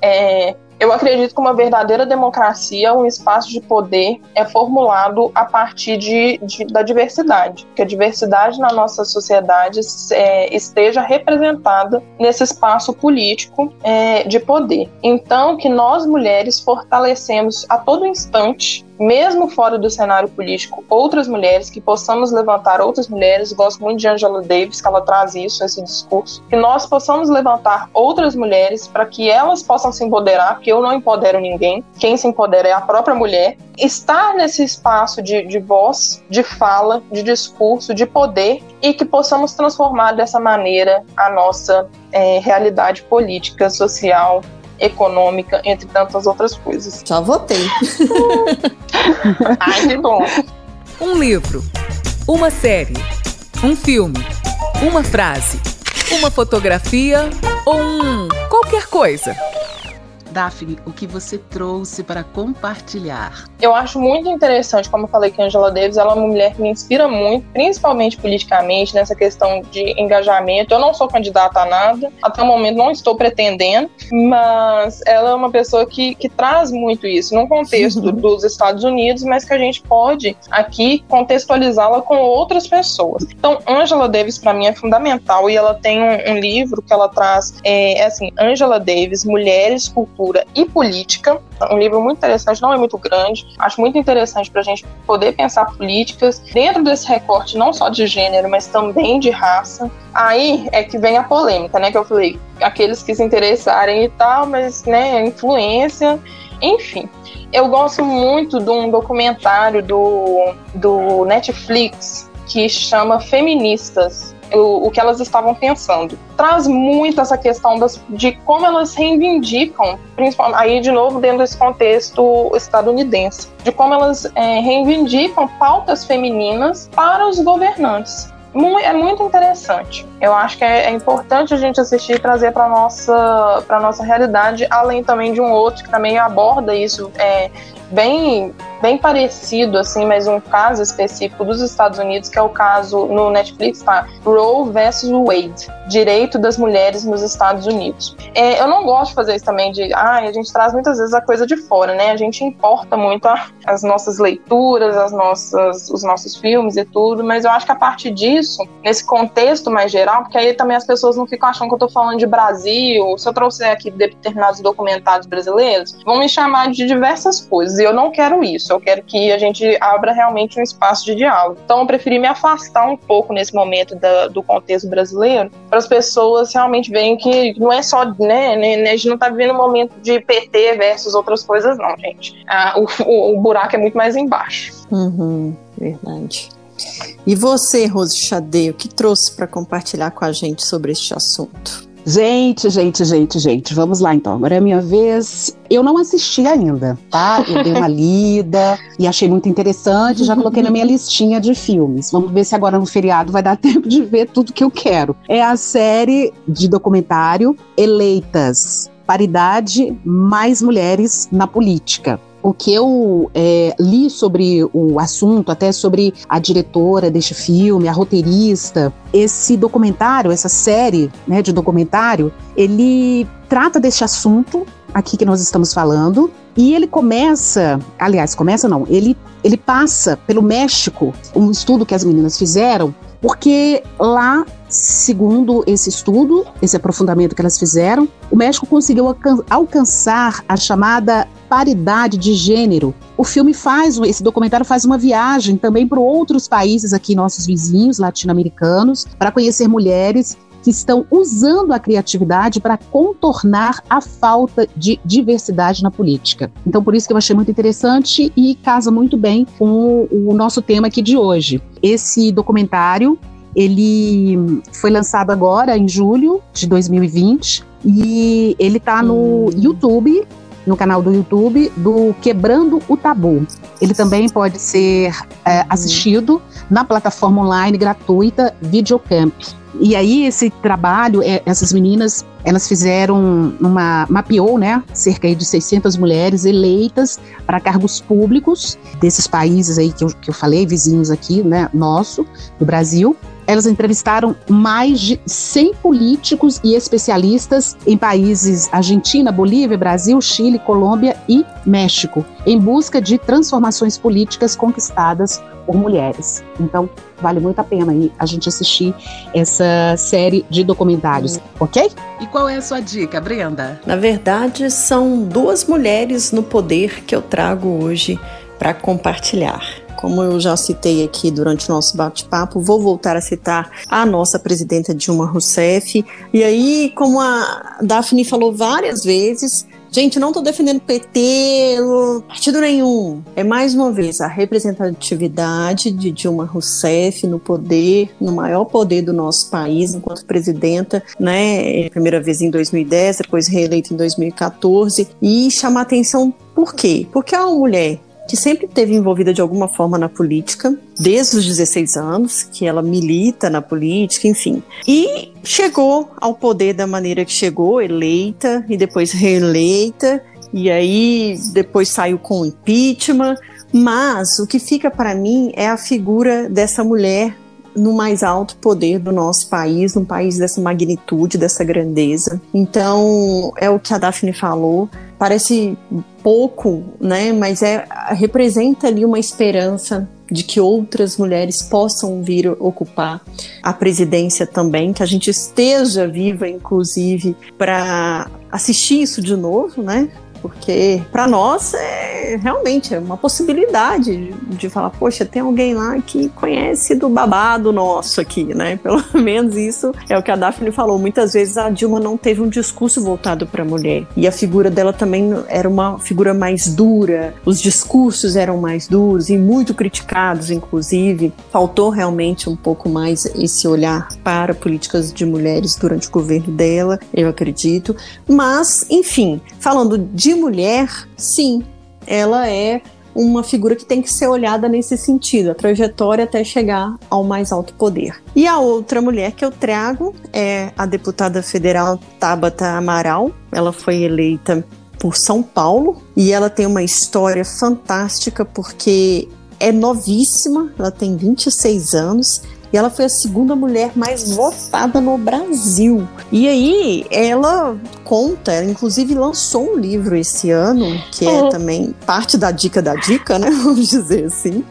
É, eu acredito que uma verdadeira democracia, um espaço de poder, é formulado a partir de, de da diversidade. Que a diversidade na nossa sociedade é, esteja representada nesse espaço político é, de poder. Então, que nós mulheres fortalecemos a todo instante mesmo fora do cenário político, outras mulheres, que possamos levantar outras mulheres, gosto muito de Angela Davis, que ela traz isso, esse discurso, que nós possamos levantar outras mulheres para que elas possam se empoderar, porque eu não empodero ninguém, quem se empodera é a própria mulher, estar nesse espaço de, de voz, de fala, de discurso, de poder, e que possamos transformar dessa maneira a nossa é, realidade política, social, econômica, entre tantas outras coisas. Já votei. Ai, que bom. Um livro, uma série, um filme, uma frase, uma fotografia ou um qualquer coisa. Daphne, o que você trouxe para compartilhar? Eu acho muito interessante, como eu falei que a Angela Davis, ela é uma mulher que me inspira muito, principalmente politicamente, nessa questão de engajamento. Eu não sou candidata a nada, até o momento não estou pretendendo, mas ela é uma pessoa que, que traz muito isso, num contexto dos Estados Unidos, mas que a gente pode aqui contextualizá-la com outras pessoas. Então, Angela Davis, para mim, é fundamental e ela tem um, um livro que ela traz, é, é assim, Angela Davis, Mulheres, Cultura Cultura e Política. Um livro muito interessante, não é muito grande. Acho muito interessante para a gente poder pensar políticas dentro desse recorte, não só de gênero, mas também de raça. Aí é que vem a polêmica, né? Que eu falei, aqueles que se interessarem e tal, mas, né, influência, enfim. Eu gosto muito de um documentário do, do Netflix que chama Feministas o, o que elas estavam pensando. Traz muito essa questão das, de como elas reivindicam, principalmente aí de novo dentro desse contexto estadunidense, de como elas é, reivindicam pautas femininas para os governantes é muito interessante. Eu acho que é, é importante a gente assistir e trazer para nossa para nossa realidade, além também de um outro que também aborda isso é, bem bem parecido, assim, mas um caso específico dos Estados Unidos, que é o caso no Netflix, tá? Roe versus Wade, direito das mulheres nos Estados Unidos. É, eu não gosto de fazer isso também de, ah, a gente traz muitas vezes a coisa de fora, né? A gente importa muito a, as nossas leituras, as nossas, os nossos filmes e tudo, mas eu acho que a partir disso, nesse contexto mais geral, porque aí também as pessoas não ficam achando que eu tô falando de Brasil, se eu trouxer aqui determinados documentários brasileiros, vão me chamar de diversas coisas, eu não quero isso eu quero que a gente abra realmente um espaço de diálogo. Então, eu preferi me afastar um pouco nesse momento da, do contexto brasileiro, para as pessoas realmente verem que não é só, né, né, né, a gente não está vivendo um momento de PT versus outras coisas, não, gente. Ah, o, o, o buraco é muito mais embaixo. Uhum, verdade. E você, Rose Xadê, o que trouxe para compartilhar com a gente sobre este assunto? Gente, gente, gente, gente, vamos lá então. Agora é a minha vez. Eu não assisti ainda, tá? Eu dei uma [laughs] lida e achei muito interessante, já coloquei na minha listinha de filmes. Vamos ver se agora no feriado vai dar [laughs] tempo de ver tudo que eu quero. É a série de documentário Eleitas Paridade Mais Mulheres na Política o que eu é, li sobre o assunto, até sobre a diretora deste filme, a roteirista, esse documentário, essa série né, de documentário, ele trata deste assunto aqui que nós estamos falando. E ele começa, aliás, começa não, ele, ele passa pelo México, um estudo que as meninas fizeram, porque lá Segundo esse estudo, esse aprofundamento que elas fizeram, o México conseguiu alcançar a chamada paridade de gênero. O filme faz, esse documentário faz uma viagem também para outros países aqui, nossos vizinhos latino-americanos, para conhecer mulheres que estão usando a criatividade para contornar a falta de diversidade na política. Então, por isso que eu achei muito interessante e casa muito bem com o nosso tema aqui de hoje. Esse documentário ele foi lançado agora em julho de 2020 e ele está no hum. YouTube no canal do YouTube do Quebrando o Tabu. Ele também pode ser é, assistido na plataforma online gratuita Videocamp. E aí esse trabalho, é, essas meninas, elas fizeram uma mapeou, né, cerca de 600 mulheres eleitas para cargos públicos desses países aí que eu, que eu falei, vizinhos aqui, né, nosso, do Brasil. Elas entrevistaram mais de 100 políticos e especialistas em países Argentina, Bolívia, Brasil, Chile, Colômbia e México, em busca de transformações políticas conquistadas por mulheres. Então, vale muito a pena aí a gente assistir essa série de documentários, ok? E qual é a sua dica, Brenda? Na verdade, são duas mulheres no poder que eu trago hoje para compartilhar. Como eu já citei aqui durante o nosso bate-papo, vou voltar a citar a nossa presidenta Dilma Rousseff. E aí, como a Daphne falou várias vezes, Gente, não estou defendendo PT, partido nenhum. É mais uma vez a representatividade de Dilma Rousseff no poder, no maior poder do nosso país enquanto presidenta, né? Primeira vez em 2010, depois reeleita em 2014 e chamar atenção por quê? Porque é uma mulher que sempre esteve envolvida de alguma forma na política, desde os 16 anos, que ela milita na política, enfim. E chegou ao poder da maneira que chegou, eleita e depois reeleita, e aí depois saiu com impeachment. Mas o que fica para mim é a figura dessa mulher no mais alto poder do nosso país, num país dessa magnitude, dessa grandeza. Então, é o que a Daphne falou. Parece pouco, né? Mas é representa ali uma esperança de que outras mulheres possam vir ocupar a presidência também, que a gente esteja viva, inclusive, para assistir isso de novo, né? porque para nós é realmente é uma possibilidade de, de, falar, poxa, tem alguém lá que conhece do babado nosso aqui, né? [laughs] Pelo menos isso é o que a Daphne falou. Muitas vezes a Dilma não teve um discurso voltado para a mulher e a figura dela também era uma figura mais dura, os discursos eram mais duros e muito criticados, inclusive. Faltou realmente um pouco mais esse olhar para políticas de mulheres durante o governo dela, eu acredito. Mas, enfim, falando de mulher, sim, ela é uma figura que tem que ser olhada nesse sentido, a trajetória até chegar ao mais alto poder. E a outra mulher que eu trago é a deputada federal Tabata Amaral. Ela foi eleita por São Paulo e ela tem uma história fantástica porque é novíssima, ela tem 26 anos e ela foi a segunda mulher mais votada no Brasil. E aí ela conta, ela inclusive lançou um livro esse ano, que é uhum. também parte da dica da dica, né? [laughs] Vamos dizer assim.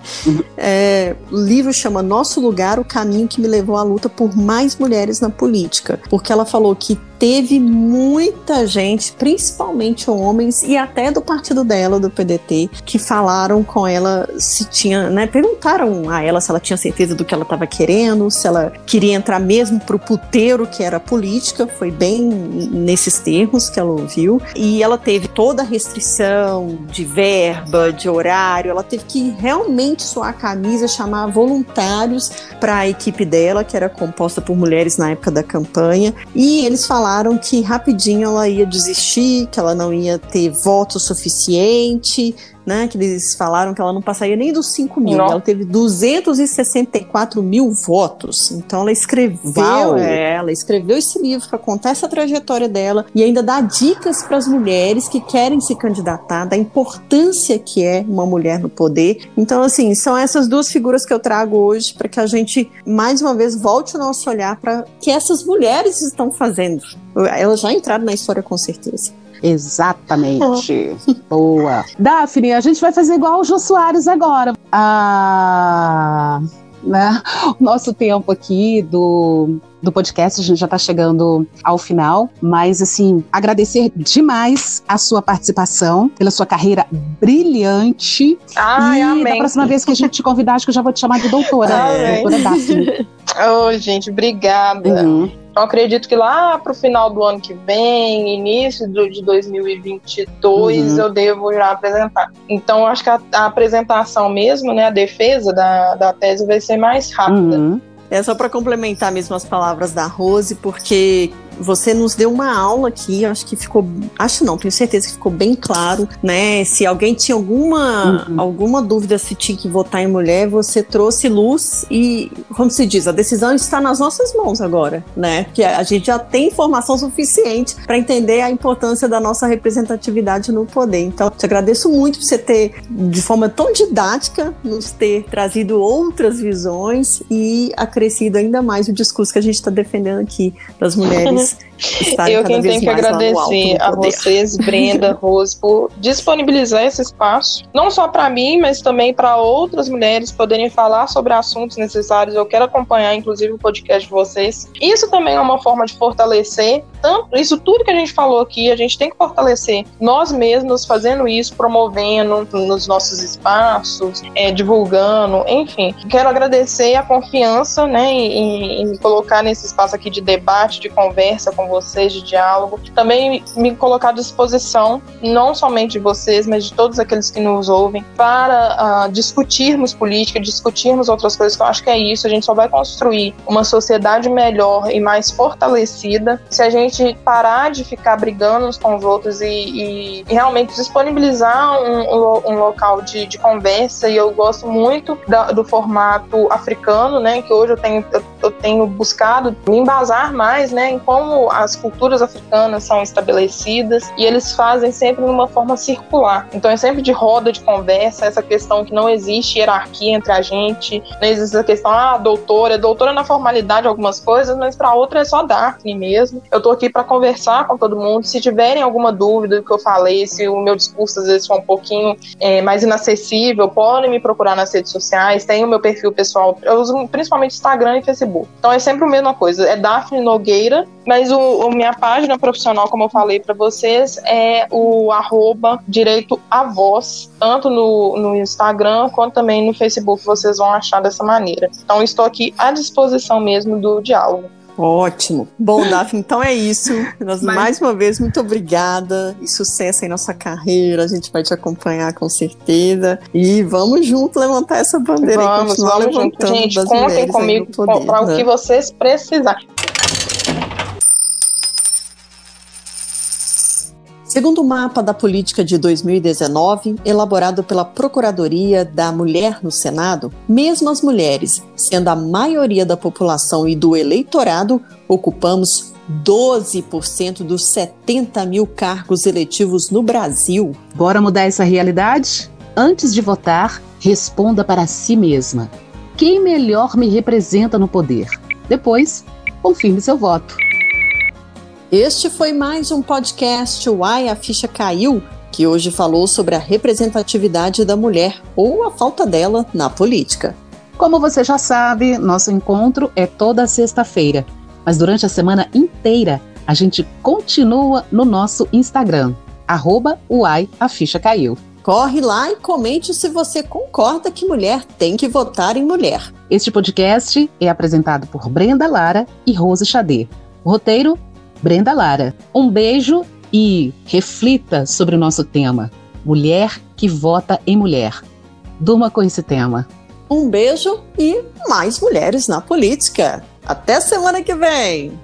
É, o livro chama Nosso Lugar, o caminho que me levou à luta por mais mulheres na política. Porque ela falou que teve muita gente, principalmente homens e até do partido dela, do PDT, que falaram com ela se tinha, né, perguntaram a ela se ela tinha certeza do que ela estava querendo, se ela queria entrar mesmo pro puteiro que era política, foi bem nesses termos que ela ouviu, e ela teve toda a restrição de verba, de horário, ela teve que realmente suar a camisa, chamar voluntários para a equipe dela, que era composta por mulheres na época da campanha, e eles falaram falaram que rapidinho ela ia desistir, que ela não ia ter voto suficiente, né? Que eles falaram que ela não passaria nem dos 5 mil. Ela teve 264 mil votos. Então ela escreveu, é, ela escreveu esse livro para contar essa trajetória dela e ainda dá dicas para as mulheres que querem se candidatar, da importância que é uma mulher no poder. Então, assim, são essas duas figuras que eu trago hoje para que a gente mais uma vez volte o nosso olhar para que essas mulheres estão fazendo. Elas já entraram na história com certeza. Exatamente. [laughs] Boa. Daphne, a gente vai fazer igual o Jô Soares agora. Ah, né? O nosso tempo aqui do do podcast, a gente já está chegando ao final, mas assim, agradecer demais a sua participação, pela sua carreira brilhante. Ai, e amém. da próxima vez que a gente te convidar, acho que eu já vou te chamar de doutora, [laughs] doutora Daphne. Oh, gente, obrigada. Uhum. Eu acredito que lá para o final do ano que vem, início do, de 2022, uhum. eu devo já apresentar. Então, acho que a, a, apresentação mesmo, né, a defesa da, da tese vai ser mais rápida. Uhum. É só para complementar mesmo as palavras da Rose, porque você nos deu uma aula aqui, acho que ficou, acho não, tenho certeza que ficou bem claro, né? Se alguém tinha alguma, uhum. alguma dúvida se tinha que votar em mulher, você trouxe luz e, como se diz, a decisão está nas nossas mãos agora, né? Porque a gente já tem informação suficiente para entender a importância da nossa representatividade no poder. Então, te agradeço muito por você ter, de forma tão didática, nos ter trazido outras visões e acrescido ainda mais o discurso que a gente está defendendo aqui das mulheres Entonces, Eu quem tenho que agradecer a vocês, Brenda, [laughs] Rose, por disponibilizar esse espaço, não só para mim, mas também para outras mulheres poderem falar sobre assuntos necessários. Eu quero acompanhar, inclusive, o podcast de vocês. Isso também é uma forma de fortalecer tanto isso tudo que a gente falou aqui. A gente tem que fortalecer nós mesmos fazendo isso, promovendo nos nossos espaços, é, divulgando, enfim. Quero agradecer a confiança, né, em, em colocar nesse espaço aqui de debate, de conversa com vocês, de diálogo. Também me colocar à disposição, não somente de vocês, mas de todos aqueles que nos ouvem, para uh, discutirmos política, discutirmos outras coisas, que eu acho que é isso. A gente só vai construir uma sociedade melhor e mais fortalecida se a gente parar de ficar brigando uns com os outros e, e, e realmente disponibilizar um, um local de, de, conversa. E eu gosto muito da, do formato africano, né? Que hoje eu tenho, eu, eu tenho buscado me embasar mais, né? Em como as culturas africanas são estabelecidas e eles fazem sempre numa forma circular. Então é sempre de roda de conversa, essa questão que não existe hierarquia entre a gente, não existe essa questão, ah, doutora, doutora na formalidade algumas coisas, mas para outra é só Daphne mesmo. Eu tô aqui para conversar com todo mundo. Se tiverem alguma dúvida do que eu falei, se o meu discurso às vezes for um pouquinho é, mais inacessível, podem me procurar nas redes sociais, tem o meu perfil pessoal, eu uso principalmente Instagram e Facebook. Então é sempre a mesma coisa, é Daphne Nogueira, mas o o, minha página profissional, como eu falei para vocês, é o arroba direito a voz, tanto no, no Instagram quanto também no Facebook, vocês vão achar dessa maneira. Então, estou aqui à disposição mesmo do diálogo. Ótimo. Bom, Daphne, então é isso. Nós, Mas... Mais uma vez, muito obrigada e sucesso em nossa carreira. A gente vai te acompanhar com certeza. E vamos junto levantar essa bandeira vamos, e continuar vamos levantando junto. Gente, contem comigo para o que vocês precisarem. Segundo o mapa da política de 2019, elaborado pela Procuradoria da Mulher no Senado, mesmo as mulheres, sendo a maioria da população e do eleitorado, ocupamos 12% dos 70 mil cargos eletivos no Brasil. Bora mudar essa realidade? Antes de votar, responda para si mesma: quem melhor me representa no poder? Depois, confirme seu voto. Este foi mais um podcast Uai, a ficha caiu, que hoje falou sobre a representatividade da mulher ou a falta dela na política. Como você já sabe, nosso encontro é toda sexta-feira, mas durante a semana inteira a gente continua no nosso Instagram, arroba Uai, a ficha caiu. Corre lá e comente se você concorda que mulher tem que votar em mulher. Este podcast é apresentado por Brenda Lara e Rose Xadê. O roteiro Brenda Lara. Um beijo e reflita sobre o nosso tema: mulher que vota em mulher. Durma com esse tema. Um beijo e mais mulheres na política. Até semana que vem!